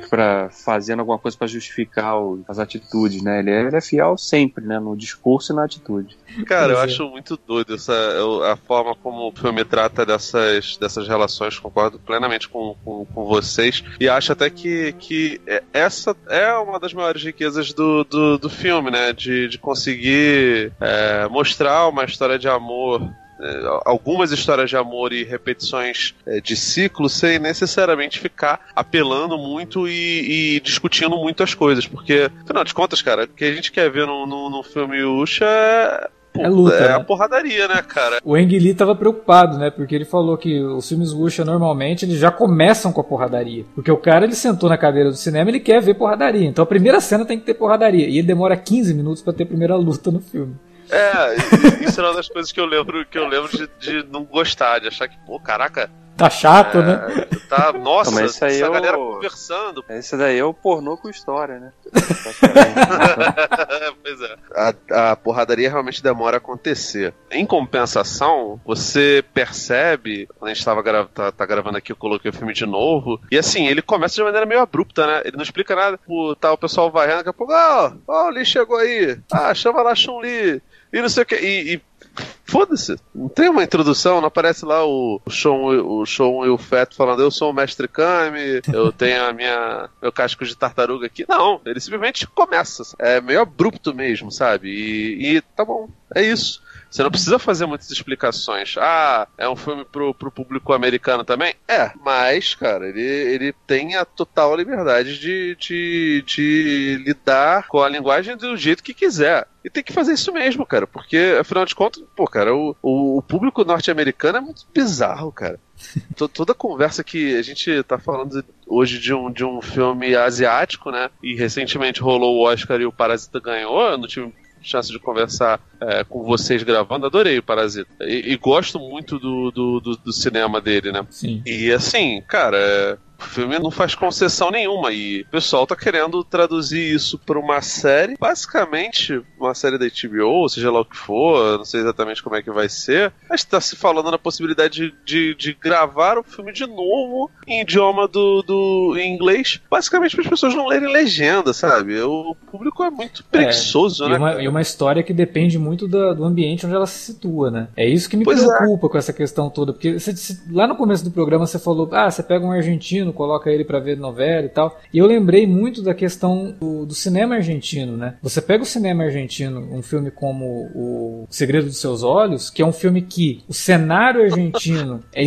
C: para fazendo alguma coisa para justificar o, as atitudes, né? Ele é, ele é, fiel sempre, né? No discurso e na atitude.
B: Cara, eu é. acho muito doido essa a forma como o filme trata dessas, dessas relações. Concordo plenamente com, com, com vocês e acho até que, que é, essa é uma das maiores riquezas do, do, do filme, né? De, de conseguir é, mostrar uma história de amor algumas histórias de amor e repetições é, de ciclo sem necessariamente ficar apelando muito e, e, discutindo muito as coisas. Porque, afinal de contas, cara, o que a gente quer ver no, no, no filme Usha é
A: é luta. É
B: né? a porradaria, né, cara?
A: O Ang Lee tava preocupado, né? Porque ele falou que os filmes Wuxia normalmente eles já começam com a porradaria. Porque o cara ele sentou na cadeira do cinema ele quer ver porradaria. Então a primeira cena tem que ter porradaria. E ele demora 15 minutos para ter a primeira luta no filme.
B: É, isso é uma das coisas que eu lembro que eu lembro de, de não gostar, de achar que, pô, caraca,
A: Tá chato, é, né?
B: Tá, nossa, Mas essa aí é galera o... conversando.
C: Esse daí é o pornô com história, né?
B: pois é. A, a, porradaria realmente demora a acontecer. Em compensação, você percebe, quando a gente tava gra tá, tá, gravando aqui, eu coloquei o filme de novo, e assim, ele começa de maneira meio abrupta, né? Ele não explica nada. O, tá o pessoal varrendo, daqui a pouco, ó, oh, ó, oh, o Lee chegou aí. Ah, chama lá Chun-Li. E não sei o que. E, e Foda-se, não tem uma introdução, não aparece lá o, o Sean, o Sean e o Feto falando, eu sou o mestre Kami, eu tenho a minha, meu casco de tartaruga aqui. Não, ele simplesmente começa. É meio abrupto mesmo, sabe? E, e tá bom, é isso. Você não precisa fazer muitas explicações. Ah, é um filme pro, pro público americano também? É, mas, cara, ele, ele tem a total liberdade de, de, de lidar com a linguagem do jeito que quiser. E tem que fazer isso mesmo, cara, porque afinal de contas, pô, cara, o, o, o público norte-americano é muito bizarro, cara. Toda conversa que a gente tá falando hoje de um, de um filme asiático, né? E recentemente rolou o Oscar e o Parasita ganhou, eu não tive chance de conversar é, com vocês gravando, adorei o Parasita. E, e gosto muito do, do, do, do, cinema dele, né?
A: Sim.
B: E assim, cara, é o filme não faz concessão nenhuma e o pessoal tá querendo traduzir isso para uma série, basicamente uma série da HBO, seja lá o que for, não sei exatamente como é que vai ser, mas tá se falando na possibilidade de, de, de gravar o filme de novo em idioma do, do em inglês, basicamente para as pessoas não lerem legenda, sabe? O público é muito é, preguiçoso,
A: é,
B: né?
A: E uma, e uma, história que depende muito do, do, ambiente onde ela se situa, né? É isso que me pois é. preocupa é. com essa questão toda, porque você, lá no começo do programa você falou, ah, você pega um argentino argentino, coloca ele para ver novela e tal. E eu lembrei muito da questão do, do, cinema argentino, né? Você pega o cinema argentino, um filme como O Segredo dos Seus Olhos, que é um filme que o cenário argentino é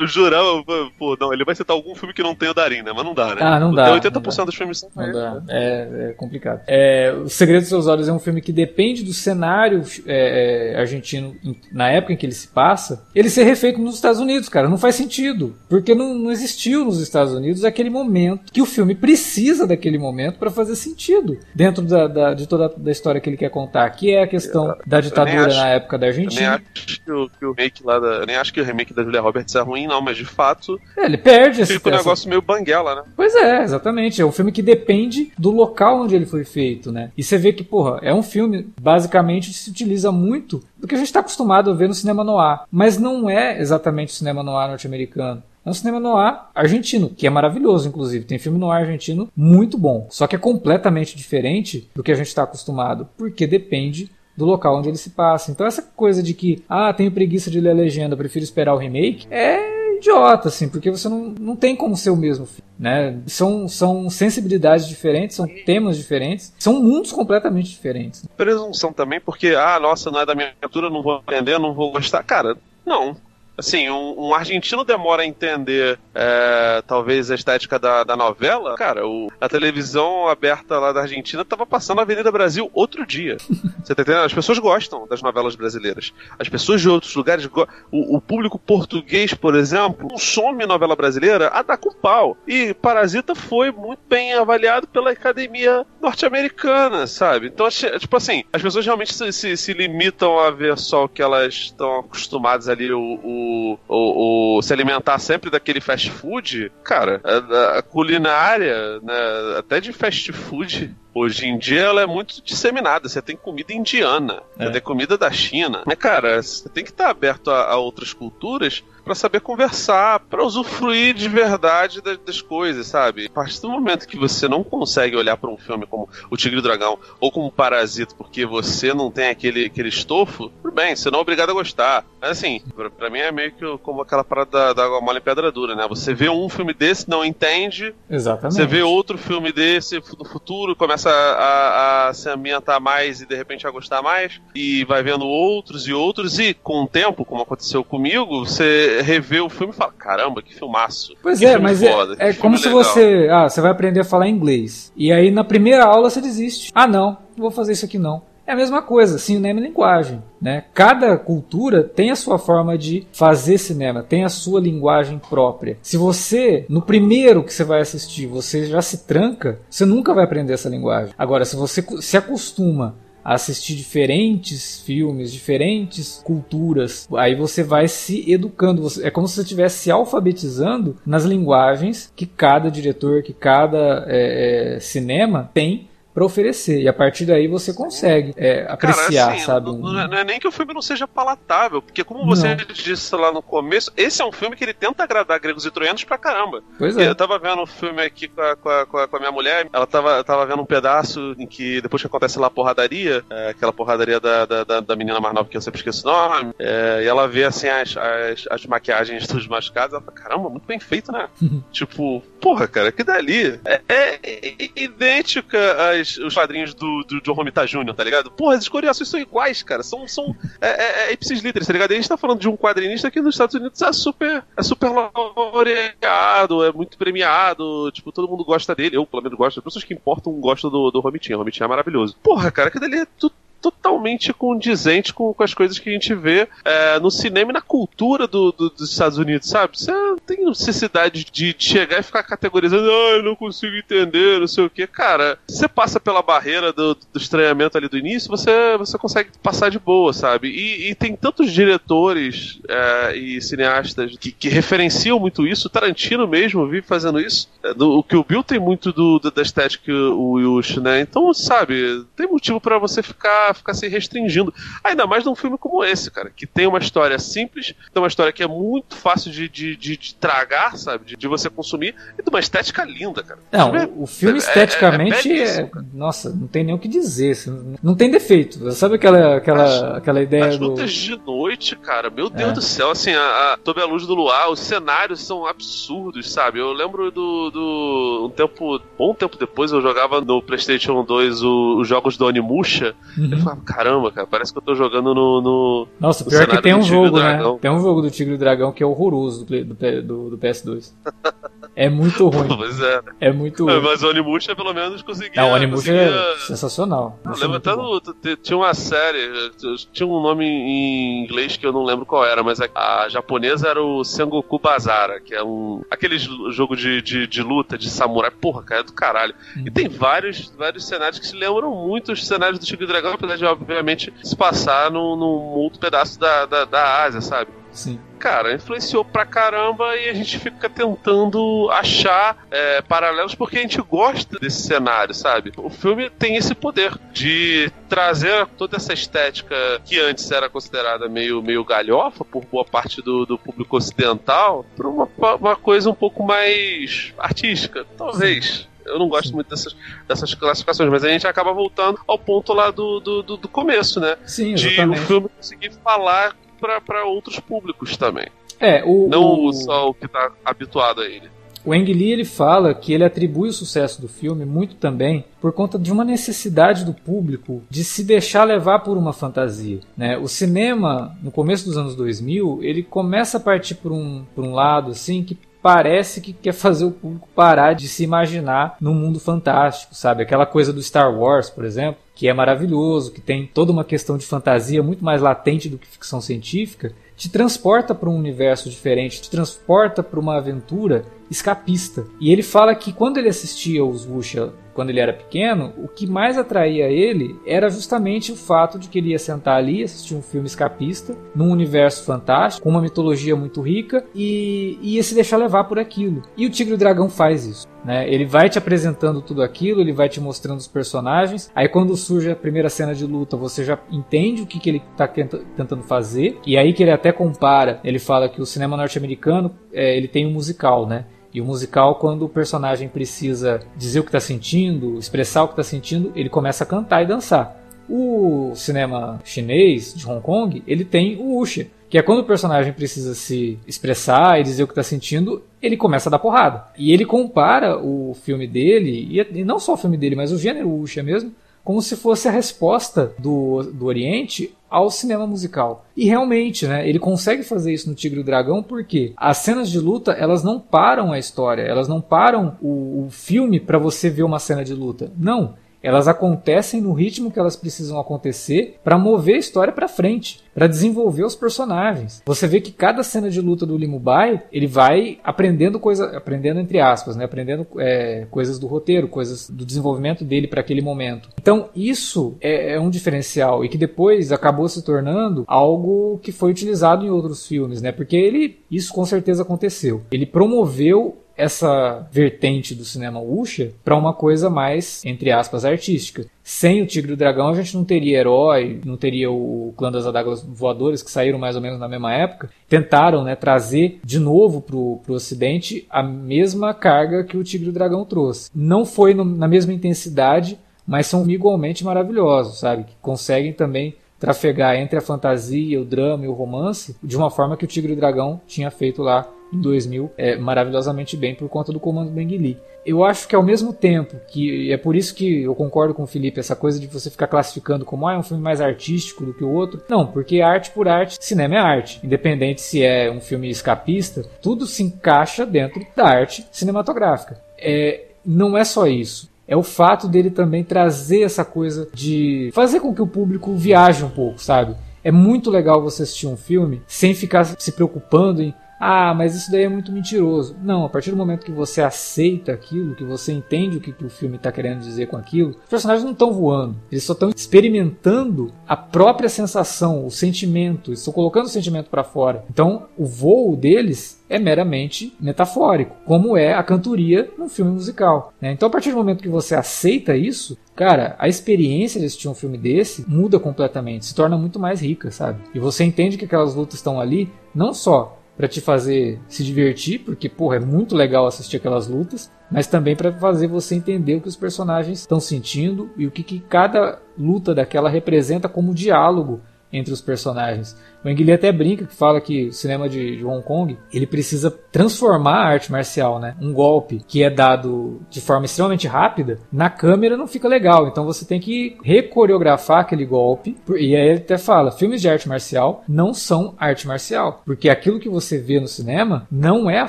B: jurava, pô, não, ele vai citar algum filme que não tem o Darim, né? Mas não dá, né?
A: Ah, não dá. 80%
B: não dá. dos filmes são
A: não dá. É, é complicado. É, o Segredo dos Seus Olhos é um filme que depende do cenário é, é, argentino na época em que ele se passa, ele ser refeito nos Estados Unidos, cara. Não faz sentido. Porque não, não existiu nos Estados Unidos aquele momento que o filme precisa daquele momento para fazer sentido dentro da, da, de toda a história que ele quer contar, que é a questão eu, da ditadura acho, na época da Argentina.
B: Eu nem acho que o, que o remake lá da, eu nem acho que o remake da Julia Roberts é ruim não, mas de fato.
A: É, ele perde esse.
B: Fica um negócio meio banguela, né?
A: Pois é, exatamente. É um filme que depende do local onde ele foi feito, né? E você vê que, porra, é um filme, basicamente, se utiliza muito do que a gente está acostumado a ver no cinema noir. Mas não é exatamente o cinema noir norte-americano. É um cinema noir argentino, que é maravilhoso, inclusive. Tem filme noir argentino muito bom. Só que é completamente diferente do que a gente está acostumado, porque depende do local onde ele se passa. Então essa coisa de que, ah, tenho preguiça de ler a legenda, prefiro esperar o remake, é idiota, assim, porque você não, não tem como ser o mesmo né? São, são sensibilidades diferentes, são temas diferentes, são mundos completamente diferentes.
B: Presunção também, porque, ah, nossa, não é da minha altura, não vou entender, não vou gostar. Cara, não. Assim, um, um, argentino demora a entender é, talvez a estética da, da novela. Cara, o, a televisão aberta lá da Argentina tava passando a Avenida Brasil outro dia. Você tá entendendo? As pessoas gostam das novelas brasileiras. As pessoas de outros lugares. O, o público português, por exemplo, consome novela brasileira a dar com pau. E Parasita foi muito bem avaliado pela academia norte-americana, sabe? Então, tipo assim, as pessoas realmente se, se, se limitam a ver só o que elas estão acostumadas ali, o, o o, o, se alimentar sempre daquele fast food, cara, a, a culinária, né, até de fast food, Hoje em dia ela é muito disseminada. Você tem comida indiana, é. você tem comida da China. Mas, cara, você tem que estar aberto a, a outras culturas para saber conversar, para usufruir de verdade das, das, coisas, sabe? A partir do momento que você não consegue olhar para um filme como O Tigre e o Dragão ou como Parasita porque você não tem aquele, aquele estofo, tudo bem, você não é obrigado a gostar. Mas assim, para mim é meio que como aquela parada da, da água mole em pedra dura, né? Você vê um filme desse, não entende.
A: Exatamente.
B: Você vê outro filme desse no futuro, começa a, a, se ambientar mais e de repente a gostar mais, e vai vendo outros e outros, e com o tempo, como aconteceu comigo, você revê o filme e fala: caramba, que filmaço.
A: Pois
B: que
A: é, mas é, foda, é, é como se você. Ah, você vai aprender a falar inglês. E aí na primeira aula você desiste. Ah, não, não vou fazer isso aqui não. É a mesma coisa, cinema e linguagem. Né? Cada cultura tem a sua forma de fazer cinema, tem a sua linguagem própria. Se você, no primeiro que você vai assistir, você já se tranca, você nunca vai aprender essa linguagem. Agora, se você se acostuma assistir diferentes filmes, diferentes culturas. Aí você vai se educando. É como se você estivesse se alfabetizando nas linguagens que cada diretor, que cada é, é, cinema tem para oferecer. E a partir daí você consegue é, apreciar, Cara, assim, sabe?
B: Não, não, é nem que o filme não seja palatável, porque como você não. disse lá no começo, esse é um filme que ele tenta agradar gregos e troianos pra caramba.
A: Pois é.
B: Eu tava vendo um filme aqui com a, com a, com a minha mulher, ela tava, tava vendo um pedaço em que depois que acontece lá a porradaria, é, aquela porradaria da, da, da, menina mais nova que eu sempre esqueço o nome, é, e ela vê assim as, as, as maquiagens dos machucados, ela fala, caramba, muito bem feito, né? tipo, porra, cara, que dali. É, é, é idêntica às os quadrinhos do, do John Romita Jr., tá ligado? Porra, as coreações são iguais, cara. São. são é, é, é ipsis tá ligado? E a gente tá falando de um quadrinista que nos Estados Unidos é super. É super laureado, é muito premiado. Tipo, todo mundo gosta dele. Eu, pelo menos, gosto. As pessoas que importam gostam do, do Romitinha. O Romitinha é maravilhoso. Porra, cara, que dali é tudo totalmente condizente com, com as coisas que a gente vê é, no cinema e na cultura do, do, dos Estados Unidos, sabe? Você não tem necessidade de chegar e ficar categorizando, ah, eu não consigo entender, não sei o que. Cara, você passa pela barreira do, do estranhamento ali do início, você, você consegue passar de boa, sabe? E, e tem tantos diretores é, e cineastas que, que, referenciam muito isso, Tarantino mesmo vive fazendo isso. É, do, o que o Bill tem muito do, da estética, o Yush, né? Então, sabe, tem motivo para você ficar ficar se restringindo. Ainda mais num filme como esse, cara, que tem uma história simples, tem uma história que é muito fácil de, de, de, de tragar, sabe? De, de, você consumir e de uma estética linda, cara.
A: Não, o, é, o filme esteticamente é, é, é, Nossa, não tem nem o que dizer. Assim, não tem defeito. Sabe aquela, aquela, as, aquela ideia
B: as
A: do.
B: lutas de noite, cara, meu Deus é. do céu, assim, a, a, sob a luz do luar, os cenários são absurdos, sabe? Eu lembro do. do um tempo. Bom tempo depois eu jogava no PlayStation 2 o, os jogos do Onimusha. Uhum. Eu falava, caramba, cara, parece que eu tô jogando no. no
A: Nossa, no pior que tem um jogo, né? Tem um jogo do Tigre e Dragão que é horroroso do, do, do, do PS2. É muito ruim.
B: Pois é.
A: É muito ruim.
B: Mas o Onimusha pelo menos conseguia.
A: Não, o Onimusha é conseguia... é sensacional.
B: Não, lembro até no, Tinha uma série, tinha um nome em inglês que eu não lembro qual era, mas a, a japonesa era o Sengoku Bazara, que é um. aquele jogo de, de, de luta, de samurai. Porra, cara, é do caralho. Hum. E tem vários, vários cenários que se lembram muito os cenários do Tigre Dragão, apesar de, obviamente, se passar num, num outro pedaço da, da, da Ásia, sabe?
A: Sim.
B: Cara, influenciou pra caramba e a gente fica tentando achar é, paralelos porque a gente gosta desse cenário, sabe? O filme tem esse poder de trazer toda essa estética que antes era considerada meio, meio galhofa por boa parte do, do público ocidental pra uma, uma coisa um pouco mais artística, talvez. Eu não gosto Sim. muito dessas, dessas classificações, mas a gente acaba voltando ao ponto lá do, do, do, do começo, né?
A: Sim,
B: exatamente. De o filme conseguir falar para outros públicos também.
A: É, o,
B: não o... só o que está habituado a ele.
A: O Ang Lee ele fala que ele atribui o sucesso do filme muito também por conta de uma necessidade do público de se deixar levar por uma fantasia. Né? O cinema, no começo dos anos 2000, ele começa a partir por um, por um lado assim que parece que quer fazer o público parar de se imaginar num mundo fantástico, sabe? Aquela coisa do Star Wars, por exemplo, que é maravilhoso, que tem toda uma questão de fantasia muito mais latente do que ficção científica, te transporta para um universo diferente, te transporta para uma aventura escapista. E ele fala que quando ele assistia os Wuxia quando ele era pequeno, o que mais atraía ele era justamente o fato de que ele ia sentar ali, assistir um filme escapista, num universo fantástico, com uma mitologia muito rica e ia se deixar levar por aquilo. E o Tigre e o Dragão faz isso. Né? Ele vai te apresentando tudo aquilo, ele vai te mostrando os personagens. Aí quando surge a primeira cena de luta, você já entende o que, que ele está tentando fazer. E aí que ele até compara, ele fala que o cinema norte-americano é, ele tem um musical, né? E o musical, quando o personagem precisa dizer o que está sentindo, expressar o que está sentindo, ele começa a cantar e dançar. O cinema chinês de Hong Kong, ele tem o wuxia, que é quando o personagem precisa se expressar e dizer o que está sentindo, ele começa a dar porrada. E ele compara o filme dele, e não só o filme dele, mas o gênero wuxia mesmo, como se fosse a resposta do, do Oriente ao cinema musical. E realmente, né, ele consegue fazer isso no Tigre e o Dragão porque as cenas de luta, elas não param a história, elas não param o, o filme para você ver uma cena de luta. Não, elas acontecem no ritmo que elas precisam acontecer para mover a história para frente, para desenvolver os personagens. Você vê que cada cena de luta do Limubai, ele vai aprendendo coisa, aprendendo entre aspas, né, aprendendo é, coisas do roteiro, coisas do desenvolvimento dele para aquele momento. Então isso é, é, um diferencial e que depois acabou se tornando algo que foi utilizado em outros filmes, né? Porque ele, isso com certeza aconteceu. Ele promoveu essa vertente do cinema wuxia para uma coisa mais, entre aspas, artística. Sem o Tigre e o Dragão, a gente não teria herói, não teria o Clã das Adagas Voadoras, que saíram mais ou menos na mesma época. Tentaram né, trazer de novo para o Ocidente a mesma carga que o Tigre e o Dragão trouxe. Não foi no, na mesma intensidade, mas são igualmente maravilhosos, sabe? Que conseguem também trafegar entre a fantasia, o drama e o romance de uma forma que o Tigre e o Dragão tinha feito lá 2000 é, maravilhosamente bem por conta do comando Bang Lee. Eu acho que ao mesmo tempo que é por isso que eu concordo com o Felipe essa coisa de você ficar classificando como ah, é um filme mais artístico do que o outro. Não, porque arte por arte, cinema é arte. Independente se é um filme escapista, tudo se encaixa dentro da arte cinematográfica. É, não é só isso é o fato dele também trazer essa coisa de fazer com que o público viaje um pouco, sabe? É muito legal você assistir um filme sem ficar se preocupando em ah, mas isso daí é muito mentiroso. Não, a partir do momento que você aceita aquilo, que você entende o que, que o filme está querendo dizer com aquilo, os personagens não estão voando, eles só estão experimentando a própria sensação, o sentimento, estão colocando o sentimento para fora. Então, o voo deles é meramente metafórico, como é a cantoria num filme musical. Né? Então, a partir do momento que você aceita isso, cara, a experiência de assistir um filme desse muda completamente, se torna muito mais rica, sabe? E você entende que aquelas lutas estão ali não só para te fazer se divertir, porque porra, é muito legal assistir aquelas lutas, mas também para fazer você entender o que os personagens estão sentindo e o que, que cada luta daquela representa como diálogo entre os personagens. O Ang Lee até brinca que fala que o cinema de, de, Hong Kong ele precisa transformar a arte marcial, né? Um golpe que é dado de forma extremamente rápida na câmera não fica legal, então você tem que recoreografar aquele golpe. E aí ele até fala, filmes de arte marcial não são arte marcial, porque aquilo que você vê no cinema não é a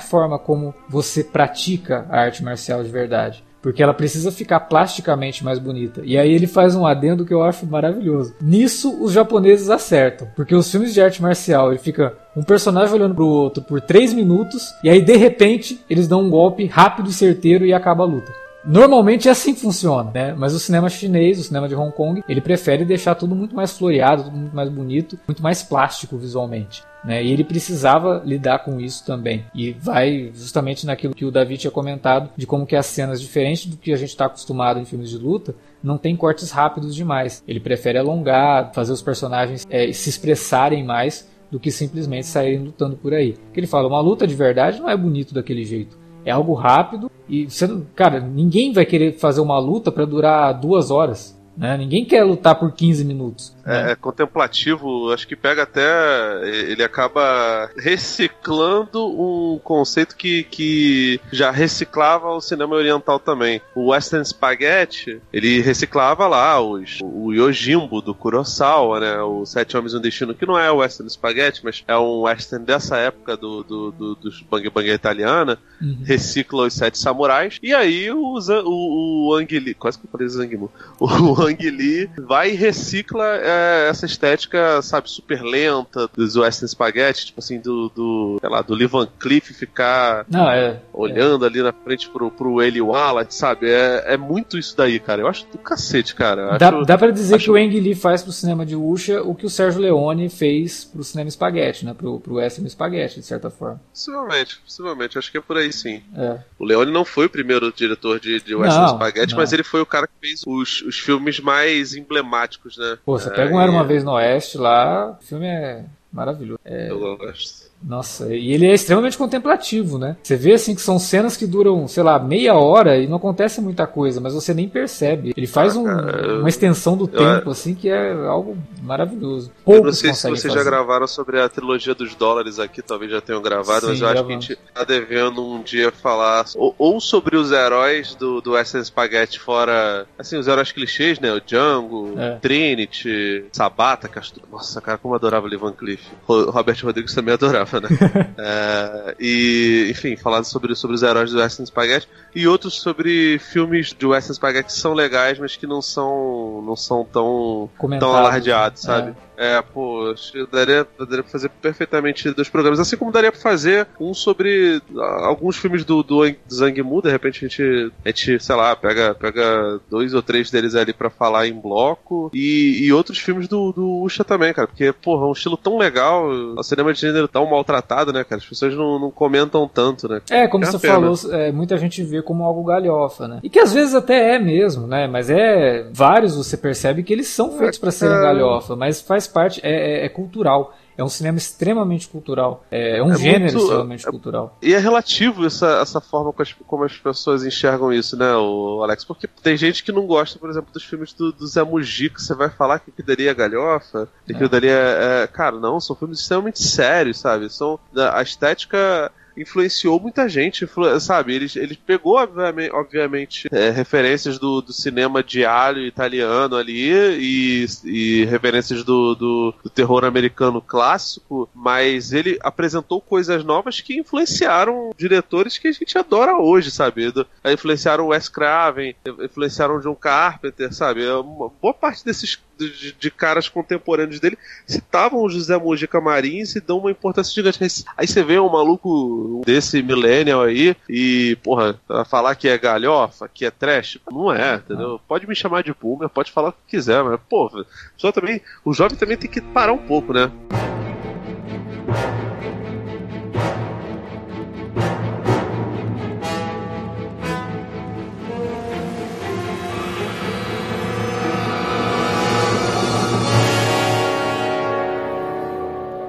A: forma como você pratica a arte marcial de verdade porque ela precisa ficar plasticamente mais bonita. E aí ele faz um adendo que eu acho maravilhoso. Nisso os japoneses acertam, porque os filmes de arte marcial ele fica um personagem olhando pro outro por 3 minutos e aí de repente eles dão um golpe rápido e certeiro e acaba a luta. Normalmente é assim que funciona, né? Mas o cinema chinês, o cinema de Hong Kong, ele prefere deixar tudo muito mais floreado, tudo muito mais bonito, muito mais plástico visualmente. Né? E ele precisava lidar com isso também. E vai justamente naquilo que o Davi tinha comentado, de como que as cenas, diferentes do que a gente está acostumado em filmes de luta, não tem cortes rápidos demais. Ele prefere alongar, fazer os personagens é, se expressarem mais do que simplesmente saírem lutando por aí. Que ele fala, uma luta de verdade não é bonito daquele jeito. É algo rápido e você, cara, ninguém vai querer fazer uma luta para durar duas horas. Né? Ninguém quer lutar por 15 minutos.
B: É, é, contemplativo, acho que pega até. Ele acaba reciclando um conceito que, que já reciclava o cinema oriental também. O Western Spaghetti, ele reciclava lá os, o Yojimbo do Kurosawa, né? O Sete Homens no Destino, que não é o Western Spaghetti, mas é um western dessa época do, do, do dos Bang Bang italiana. Uhum. Recicla os Sete Samurais. E aí o, o, o Ang Lee, quase que eu falei Zangmu, o Ang Lee vai e recicla. É, essa estética, sabe, super lenta dos Western Spaghetti, tipo assim, do, do sei lá, do Lee Van Cleef ficar
A: Não, é,
B: olhando é. ali na frente pro, pro Eli Wallach, sabe? É, é muito isso daí, cara. Eu acho do cacete, cara.
A: Dá,
B: acho,
A: dá pra dizer acho... que o Ang Lee faz pro cinema de Usha o que o Sérgio Leone fez pro cinema Spaghetti, né? Pro, pro Western Spaghetti, de certa forma.
B: Possivelmente, possivelmente. Acho que é por aí sim.
A: É.
B: O Leone não foi o primeiro diretor de, de Western não, Spaghetti, não. mas ele foi o cara que fez os, os filmes mais emblemáticos, né?
A: Pô, você é, pega um Era Uma Vez no Oeste lá, o filme é maravilhoso. É...
B: Eu gosto.
A: Nossa, e ele é extremamente contemplativo, né? Você vê assim que são cenas que duram, sei lá, meia hora e não acontece muita coisa, mas você nem percebe. Ele faz ah, um, uma extensão do tempo, assim, que é algo maravilhoso.
B: Poucos eu não sei se vocês fazer. já gravaram sobre a trilogia dos dólares aqui, talvez já tenham gravado, Sim, mas eu acho que a gente tá devendo um dia falar ou, ou sobre os heróis do, do Western Spaghetti fora, assim, os heróis clichês, né? O Django, é. Trinity, Sabata, Castro. Nossa, cara, como eu adorava o Lee Van Cleef. O Robert Rodrigues também adorava né? é, e, enfim, falando sobre, sobre os heróis do Western Spaghetti e outros sobre filmes de Western Spaghetti que são legais, mas que não são, não são tão, tão alardeados, sabe? É. É, pô, daria, daria pra fazer perfeitamente dois programas. Assim como daria pra fazer um sobre alguns filmes do, do Zhang Mu, de repente a gente, a gente, sei lá, pega, pega dois ou três deles ali pra falar em bloco. E, e outros filmes do, do Usha também, cara. Porque, porra, é um estilo tão legal, o cinema de gênero tão maltratado, né, cara? As pessoas não, não comentam tanto, né?
A: É, como é você falou, é, muita gente vê como algo galhofa, né? E que às vezes até é mesmo, né? Mas é. Vários você percebe que eles são feitos é, para serem galhofa, mas faz parte, é, é, é cultural. É um cinema extremamente cultural. É um é gênero muito, extremamente é, cultural.
B: E é relativo essa, essa forma como as, como as, pessoas enxergam isso, né, o Alex? Porque tem gente que não gosta, por exemplo, dos filmes do, do Zé Mujica. Você vai falar que aquilo dali é galhofa, que aquilo é. dali é, é, Cara, não, são filmes extremamente sérios, sabe? São, a estética influenciou muita gente, sabe? Ele, ele pegou, obviamente, obviamente é, referências do, do cinema diário italiano ali e, e referências do, do, do, terror americano clássico, mas ele apresentou coisas novas que influenciaram diretores que a gente adora hoje, sabe? Influenciaram Wes Craven, influenciaram John Carpenter, sabe? Uma boa parte desses de, de, caras contemporâneos dele citavam o José Mojica Marins e dão uma importância gigante. Aí você vê um maluco desse millennial aí e, porra, falar que é galhofa, que é trash, não é, entendeu? Pode me chamar de boomer, pode falar o que quiser, mas, porra, só também, o jovem também tem que parar um pouco, né?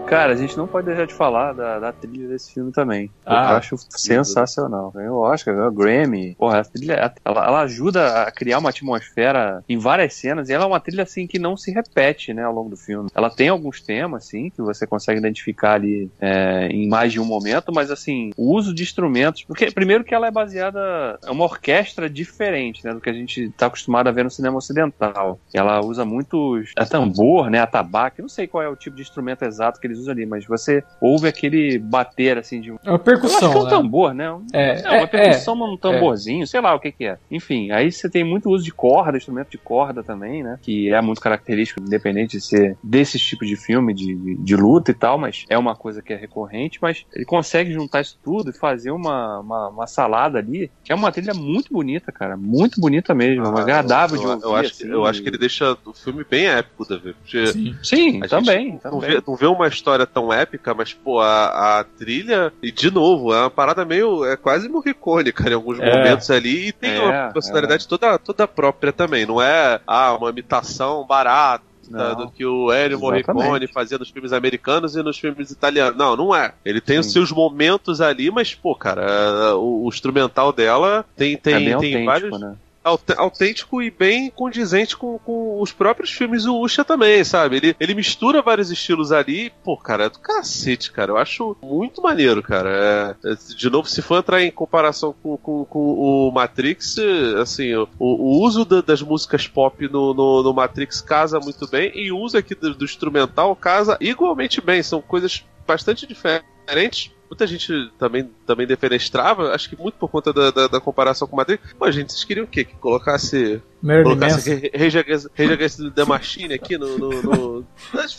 C: Cara, a gente não pode deixar de falar da, da trilha desse filme também.
A: Ah,
C: eu acho sensacional. Ganhou Oscar, ganhou Grammy. Porra, a trilha, ela, ela ajuda a criar uma atmosfera em várias cenas e ela é uma trilha assim que não se repete, né, ao longo do filme. Ela tem alguns temas, assim, que você consegue identificar ali é, em mais de um momento, mas assim, o uso de instrumentos, porque primeiro que ela é baseada, é uma orquestra diferente, né, do que a gente está acostumado a ver no cinema ocidental. Ela usa muitos a tambor, né, atabaque, não sei qual é o tipo de instrumento exato que eles usam ali, mas você ouve aquele bater assim de
A: É uma percussão,
C: eu acho que é um
A: né?
C: tambor, né? Um-
A: É,
C: é, uma
A: é,
C: percussão, um tamborzinho, sei lá o que que é. Enfim, aí você tem muito uso de corda, instrumento de corda também, né? Que é muito característico, independente de ser desses tipos de filme, de, de, de luta e tal, mas é uma coisa que é recorrente, mas ele consegue juntar isso tudo e fazer uma, uma, uma salada ali, que é uma trilha muito bonita, cara. Muito bonita mesmo,
B: Ah,
C: agradável
B: eu,
C: de ouvir.
B: eu acho que,
C: assim.
B: eu acho que ele deixa o filme bem épico, Davi. Porque
A: Sim.
C: Sim, também.
B: Não
C: também.
B: vê, não vê uma história tão épica, mas, pô, a, a trilha, e de novo, é uma parada meio. É quase Morricone, cara, em alguns
A: É.
B: momentos ali, e tem
C: É,
B: uma personalidade toda, toda própria também. Não é, ah, uma imitação barata.
C: Não.
B: do que o Ennio Morricone fazia nos filmes americanos e nos filmes italianos. Não, não é. Ele tem os
C: Sim.
B: seus momentos ali, mas, pô, cara, é, o, o instrumental dela tem, tem,
C: é
B: tem vários
C: né?
B: Aut- autêntico e bem condizente com, com os próprios filmes do Usha também, sabe? Ele, ele mistura vários estilos ali, pô, cara, é do cacete, cara. Eu acho muito maneiro, cara. É, é, de novo, se for entrar em comparação com, com, com o Matrix, assim, o, o uso da- das músicas pop no, no, no Matrix casa muito bem, e o uso aqui do, do instrumental casa igualmente bem. São coisas bastante diferentes. Muita gente também, também defenestrava, acho que muito por conta da, da, da comparação com o Matrix. Pô, gente, vocês queriam o quê? Que colocasse,
A: Marilyn
B: colocasse Rage Against, Rage Against the Machine aqui no. no, no...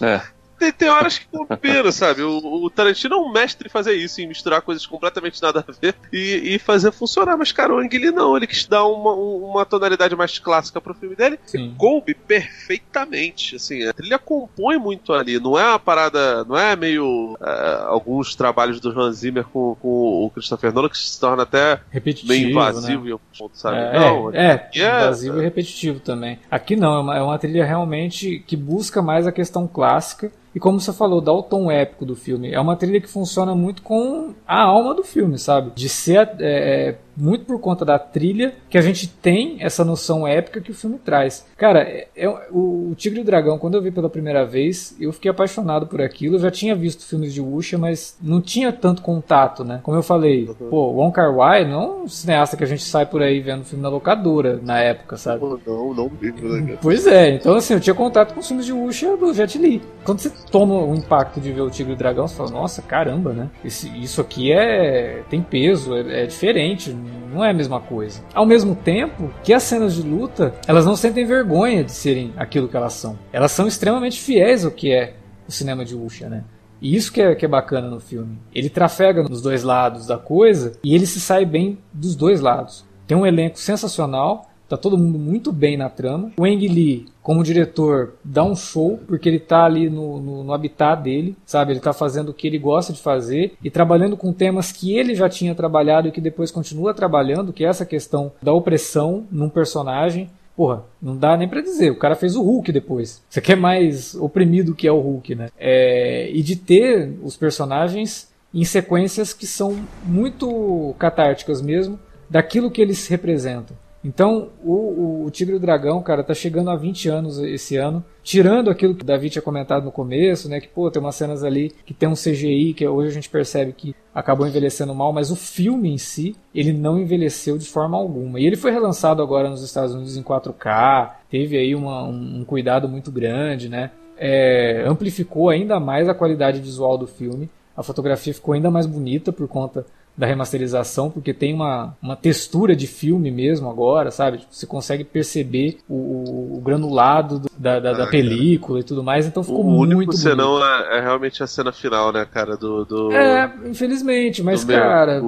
C: É.
B: Tem, tem horas que combina, sabe? O, o Tarantino é um mestre em fazer isso, em misturar coisas completamente nada a ver e, e fazer funcionar. Mas, cara, o Ang Lee não, ele quis dar uma, uma tonalidade mais clássica pro filme dele
A: Sim.
B: coube perfeitamente. Assim, a trilha compõe muito ali. Não é uma parada. Não é meio. ah, alguns trabalhos do Hans Zimmer com, com o Christopher Nolan que se torna até
A: Repetitivo,
B: meio invasivo
A: né?
B: em alguns pontos, sabe?
A: É,
B: não,
A: é,
B: aqui é-
A: invasivo e repetitivo também. Aqui não, é uma, é uma trilha realmente que busca mais a questão clássica. E como você falou, dá o tom épico do filme. É uma trilha que funciona muito com a alma do filme, sabe? De ser é, é, muito por conta da trilha que a gente tem essa noção épica que o filme traz. Cara, é, é- o, o Tigre e o Dragão, quando eu vi pela primeira vez, eu fiquei apaixonado por aquilo. Eu já tinha visto filmes de Wuxia, mas não tinha tanto contato, né? Como eu falei, pô, Wong Kar Wai não é um cineasta que a gente sai por aí vendo filme na locadora na época, sabe?
B: Não, não mesmo, né?
A: Pois é, então assim, eu tinha contato com os filmes de Wuxia do Jet Li. Quando você toma o impacto de ver o Tigre e o Dragão, você fala, nossa, caramba, né? Esse- isso aqui é tem peso, é, é diferente, não é a mesma coisa. Ao mesmo tempo que as cenas de luta, elas não sentem vergonha de serem aquilo que elas são. Elas são extremamente fiéis ao que é o cinema de Wuxia, né? E isso que é, que é bacana no filme. Ele trafega nos dois lados da coisa e ele se sai bem dos dois lados. Tem um elenco sensacional, tá todo mundo muito bem na trama. O Ang Lee, como diretor, dá um show, porque ele tá ali no, no, no habitat dele, sabe? Ele tá fazendo o que ele gosta de fazer e trabalhando com temas que ele já tinha trabalhado e que depois continua trabalhando, que é essa questão da opressão num personagem. Porra, não dá nem pra dizer. O cara fez o Hulk depois. Você quer mais oprimido que é o Hulk, né? É, e de ter os personagens em sequências que são muito catárticas mesmo, daquilo que eles representam. Então, o, o, Tigre e o Dragão, cara, tá chegando a 20 anos esse ano, tirando aquilo que o Davi tinha comentado no começo, né, que, pô, tem umas cenas ali que tem um CGI, que hoje a gente percebe que acabou envelhecendo mal, mas o filme em si, ele não envelheceu de forma alguma. E ele foi relançado agora nos Estados Unidos em 4K, teve aí uma, um, um cuidado muito grande, né, é, amplificou ainda mais a qualidade visual do filme, a fotografia ficou ainda mais bonita por conta da remasterização, porque tem uma, uma textura de filme mesmo agora, sabe? Tipo, você consegue perceber o, o- granulado do- da, da, da
B: Ah,
A: película e tudo mais, então ficou
B: O único
A: muito bonito.
B: senão é, é realmente a cena final, né, cara, do. do
A: É, infelizmente, mas cara,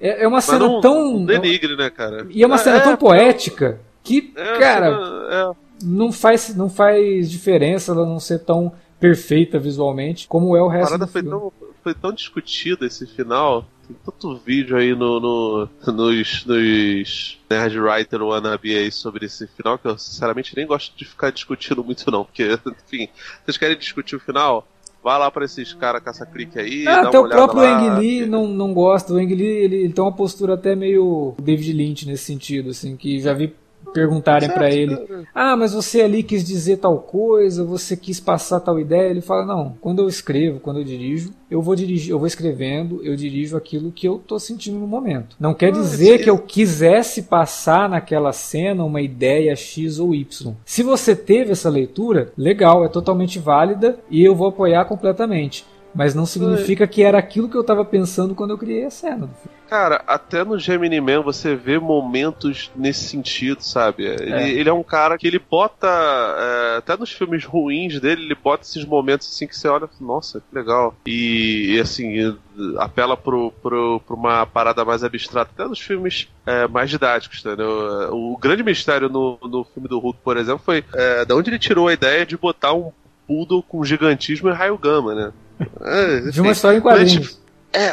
A: é, é uma
B: Mas
A: cena
B: não,
A: tão.
B: denigre, né, cara?
A: E é uma cena
B: É,
A: tão poética que,
B: é,
A: cara, não, faz, não faz diferença ela não ser tão perfeita visualmente como é o
B: a
A: resto
B: parada
A: do
B: foi
A: filme.
B: tão, foi tão discutida esse final. Tem tanto vídeo aí no, no- nos, nos Nerd Writer Wannabe aí sobre esse final que eu sinceramente nem gosto de ficar discutindo muito, não. Porque, enfim, vocês querem discutir o final? Vai lá pra esses caras caça-crique aí.
A: Ah,
B: dá
A: até o próprio Ang Lee não, não gosta. O Ang Lee ele, ele tem uma postura até meio David Lynch nesse sentido, assim, que já vi perguntarem
B: Certo,
A: ele.
B: cara.
A: Ah, mas você ali quis dizer tal coisa, você quis passar tal ideia. Ele fala: Não, quando eu escrevo, quando eu dirijo, eu vou dirigir, eu vou escrevendo, eu dirijo aquilo que eu tô sentindo no momento. Não quer
B: Ah,
A: dizer que eu quisesse passar naquela cena uma ideia X ou Y. Se você teve essa leitura, legal, é totalmente válida e eu vou apoiar completamente. Mas não significa que era aquilo que eu estava pensando quando eu criei a cena.
B: Cara, até no Gemini Man você vê momentos nesse sentido, sabe? Ele
A: É.
B: ele é um cara que ele bota. é, até nos filmes ruins dele, ele bota esses momentos assim que você olha, nossa, que legal. E, e, assim, apela pro, pro, pra uma parada mais abstrata, até nos filmes é, mais didáticos, entendeu? O grande mistério no, no filme do Hulk, por exemplo, foi é, da onde ele tirou a ideia de botar um poodle com gigantismo e raio gama, né? É,
A: De uma
B: enfim,
A: história em
B: mas,
A: quadrinhos.
B: é.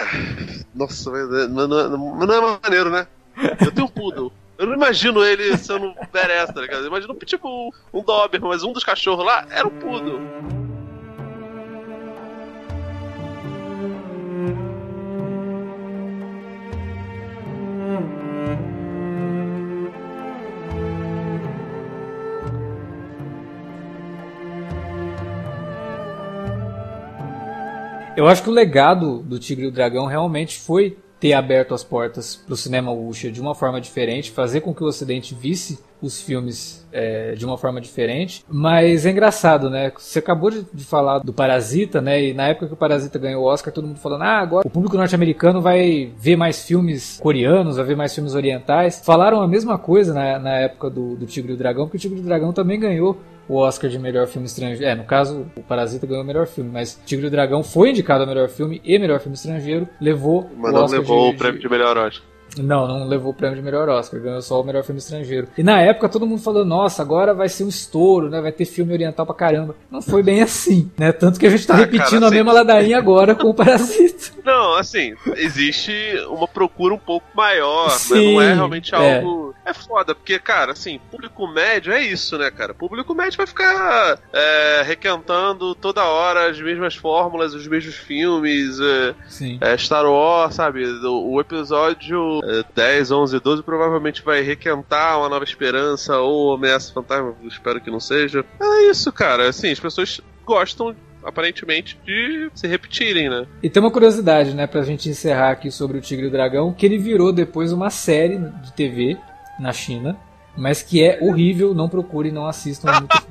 B: Nossa, mas é- não, é- não é maneiro, né? Eu tenho um poodle. Eu não imagino ele sendo um badass, tá ligado? Eu imagino tipo um, um Doberman, mas um dos cachorros lá era um poodle.
A: Eu acho que o legado do Tigre e o Dragão realmente foi ter aberto as portas para o cinema wuxia de uma forma diferente, fazer com que o Ocidente visse os filmes é, de uma forma diferente. Mas é engraçado, né? Você acabou de, de falar do Parasita, né? E na época que o Parasita ganhou o Oscar, todo mundo falando: ah, agora o público norte-americano vai ver mais filmes coreanos, vai ver mais filmes orientais. Falaram a mesma coisa na, na época do, do Tigre e o Dragão, porque o Tigre e o Dragão também ganhou o Oscar de melhor filme estrangeiro. É, no caso, o Parasita ganhou o melhor filme, mas Tigre e o Dragão foi indicado a melhor filme e melhor filme estrangeiro, levou
B: Mas
A: o
B: não
A: Oscar
B: levou
A: de,
B: o prêmio de melhor Oscar.
A: Não, não levou o prêmio de melhor Oscar, ganhou só o melhor filme estrangeiro. E na época todo mundo falou, nossa, agora vai ser um estouro, né? Vai ter filme oriental pra caramba. Não foi bem assim, né? Tanto que a gente tá
B: Ah,
A: repetindo
B: cara,
A: a
B: assim-
A: mesma ladainha agora com o Parasita.
B: Não, assim, existe uma procura um pouco maior, mas
A: Sim,
B: não é realmente
A: é.
B: algo. É. foda, porque, cara, assim, público médio é isso, né, cara? Público médio vai ficar é, requentando toda hora as mesmas fórmulas, os mesmos filmes. é,
A: Sim.
B: é, Star Wars, sabe? O, o episódio é, 10, 11 12 provavelmente vai requentar uma nova esperança ou ameaça fantasma, espero que não seja. É isso, cara. Assim, as pessoas gostam, aparentemente, de se repetirem, né?
A: E tem uma curiosidade, né, pra gente encerrar aqui sobre o Tigre e o Dragão, que ele virou depois uma série de TV na China, mas que é horrível, não procurem, não assistam. é muito-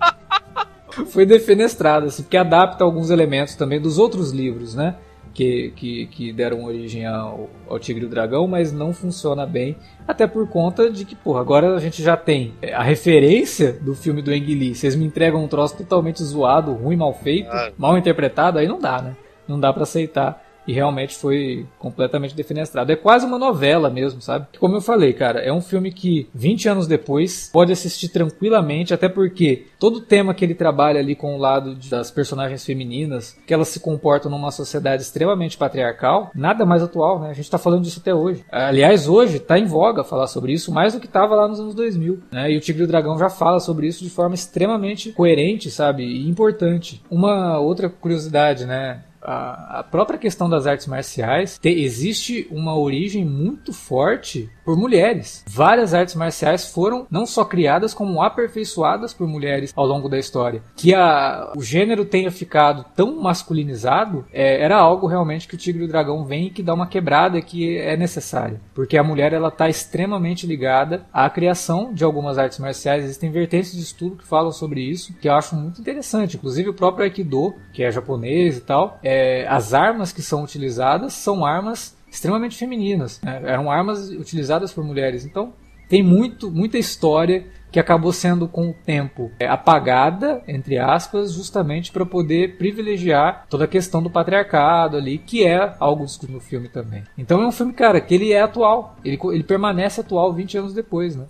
A: Foi defenestrado, assim, porque adapta alguns elementos também dos outros livros, né? Que, que, que deram origem ao, ao Tigre e o Dragão, mas não funciona bem, até por conta de que, porra, agora a gente já tem a referência do filme do Ang Lee. Vocês me entregam um troço totalmente zoado, ruim, mal feito,
B: Ah.
A: mal interpretado, aí não dá, né? Não dá pra aceitar. E realmente foi completamente defenestrado. É quase uma novela mesmo, sabe? Como eu falei, cara, é um filme que 20 anos depois pode assistir tranquilamente, até porque todo o tema que ele trabalha ali com o lado das personagens femininas, que elas se comportam numa sociedade extremamente patriarcal, nada mais atual, né? A gente tá falando disso até hoje. Aliás, hoje tá em voga falar sobre isso, mais do que tava lá nos anos 2000, né? E o Tigre e o Dragão já fala sobre isso de forma extremamente coerente, sabe? E importante. Uma outra curiosidade, né? A, a própria questão das artes marciais te- existe uma origem muito forte por mulheres. Várias artes marciais foram não só criadas como aperfeiçoadas por mulheres ao longo da história. Que a, o gênero tenha ficado tão masculinizado é, era algo realmente que o Tigre e o Dragão vem e que dá uma quebrada que é necessária, porque a mulher ela está extremamente ligada à criação de algumas artes marciais. Existem vertentes de estudo que falam sobre isso, que eu acho muito interessante. Inclusive o próprio Aikido, que é japonês e tal, é, as armas que são utilizadas são armas extremamente femininas. né? Eram armas utilizadas por mulheres. Então tem muito, muita história que acabou sendo com o tempo é, apagada, entre aspas, justamente para poder privilegiar toda a questão do patriarcado ali, que é algo discutido no filme também. Então é um filme, cara, que ele é atual, ele, ele permanece atual 20 anos depois, né?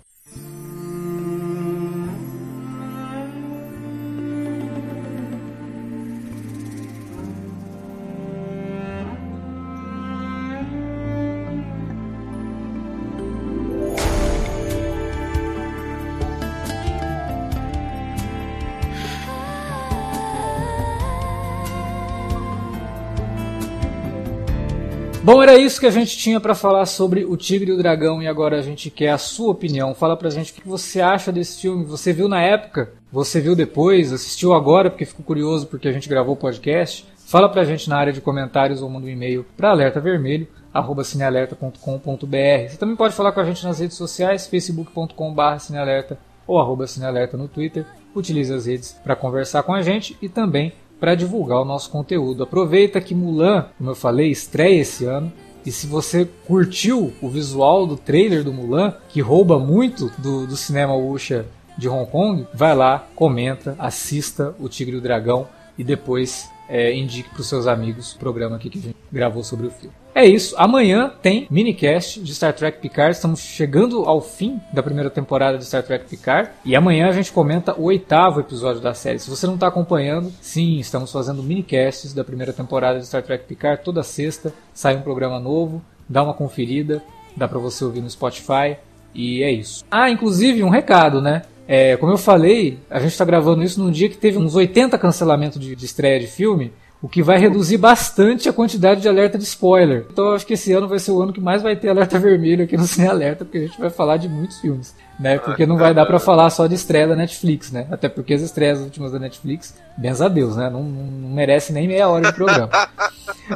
A: Era isso que a gente tinha para falar sobre o Tigre e o Dragão e agora a gente quer a sua opinião. Fala pra gente o que você acha desse filme. Você viu na época? Você viu depois? Assistiu agora porque ficou curioso porque a gente gravou o podcast? Fala pra gente na área de comentários ou manda um e-mail para alertavermelho@cinealerta.com.br. Você também pode falar com a gente nas redes sociais, facebook.com/cinealerta ou arroba cinealerta no Twitter. Utilize as redes para conversar com a gente e também para divulgar o nosso conteúdo. Aproveita que Mulan, como eu falei, estreia esse ano. E se você curtiu o visual do trailer do Mulan, que rouba muito do, do cinema wuxia de Hong Kong, vai lá, comenta, assista o Tigre e o Dragão e depois é, indique para os seus amigos o programa aqui que a gente gravou sobre o filme. É isso. Amanhã tem minicast de Star Trek Picard. Estamos chegando ao fim da primeira temporada de Star Trek Picard. E amanhã a gente comenta o oitavo episódio da série. Se você não está acompanhando, sim, estamos fazendo minicasts da primeira temporada de Star Trek Picard. Toda sexta sai um programa novo. Dá uma conferida. Dá para você ouvir no Spotify. E é isso. Ah, inclusive um recado, né? É, como eu falei, a gente está gravando isso num dia que teve uns 80 cancelamentos de, de estreia de filme o que vai reduzir bastante a quantidade de alerta de spoiler. Então eu acho que esse ano vai ser o ano que mais vai ter alerta vermelho aqui no Cine Alerta, porque a gente vai falar de muitos filmes, né? Porque não vai dar para falar só de estreia da Netflix, né? Até porque as estreias últimas da Netflix, benza a Deus, né? Não, não merece nem meia hora de programa.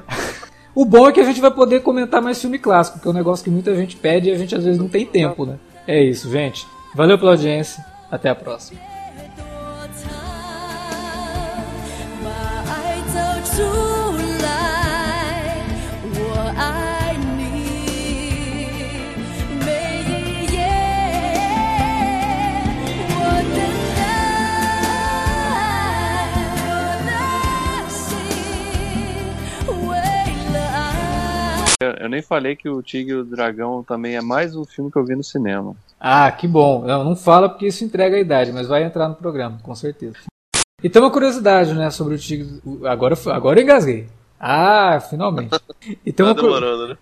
A: o bom é que a gente vai poder comentar mais filme clássico, que é um negócio que muita gente pede e a gente às vezes não tem tempo, né? É isso, gente. Valeu pela audiência. Até a próxima. Eu, nem falei que o Tigre e o Dragão também é mais um filme que eu vi no cinema. Ah, que bom. Não, não fala porque isso entrega a idade, mas vai entrar no programa, com certeza. E tem uma curiosidade, né, sobre o Tigre. Agora, agora eu engasguei. Ah, finalmente. E tem, tá uma, demorando, né?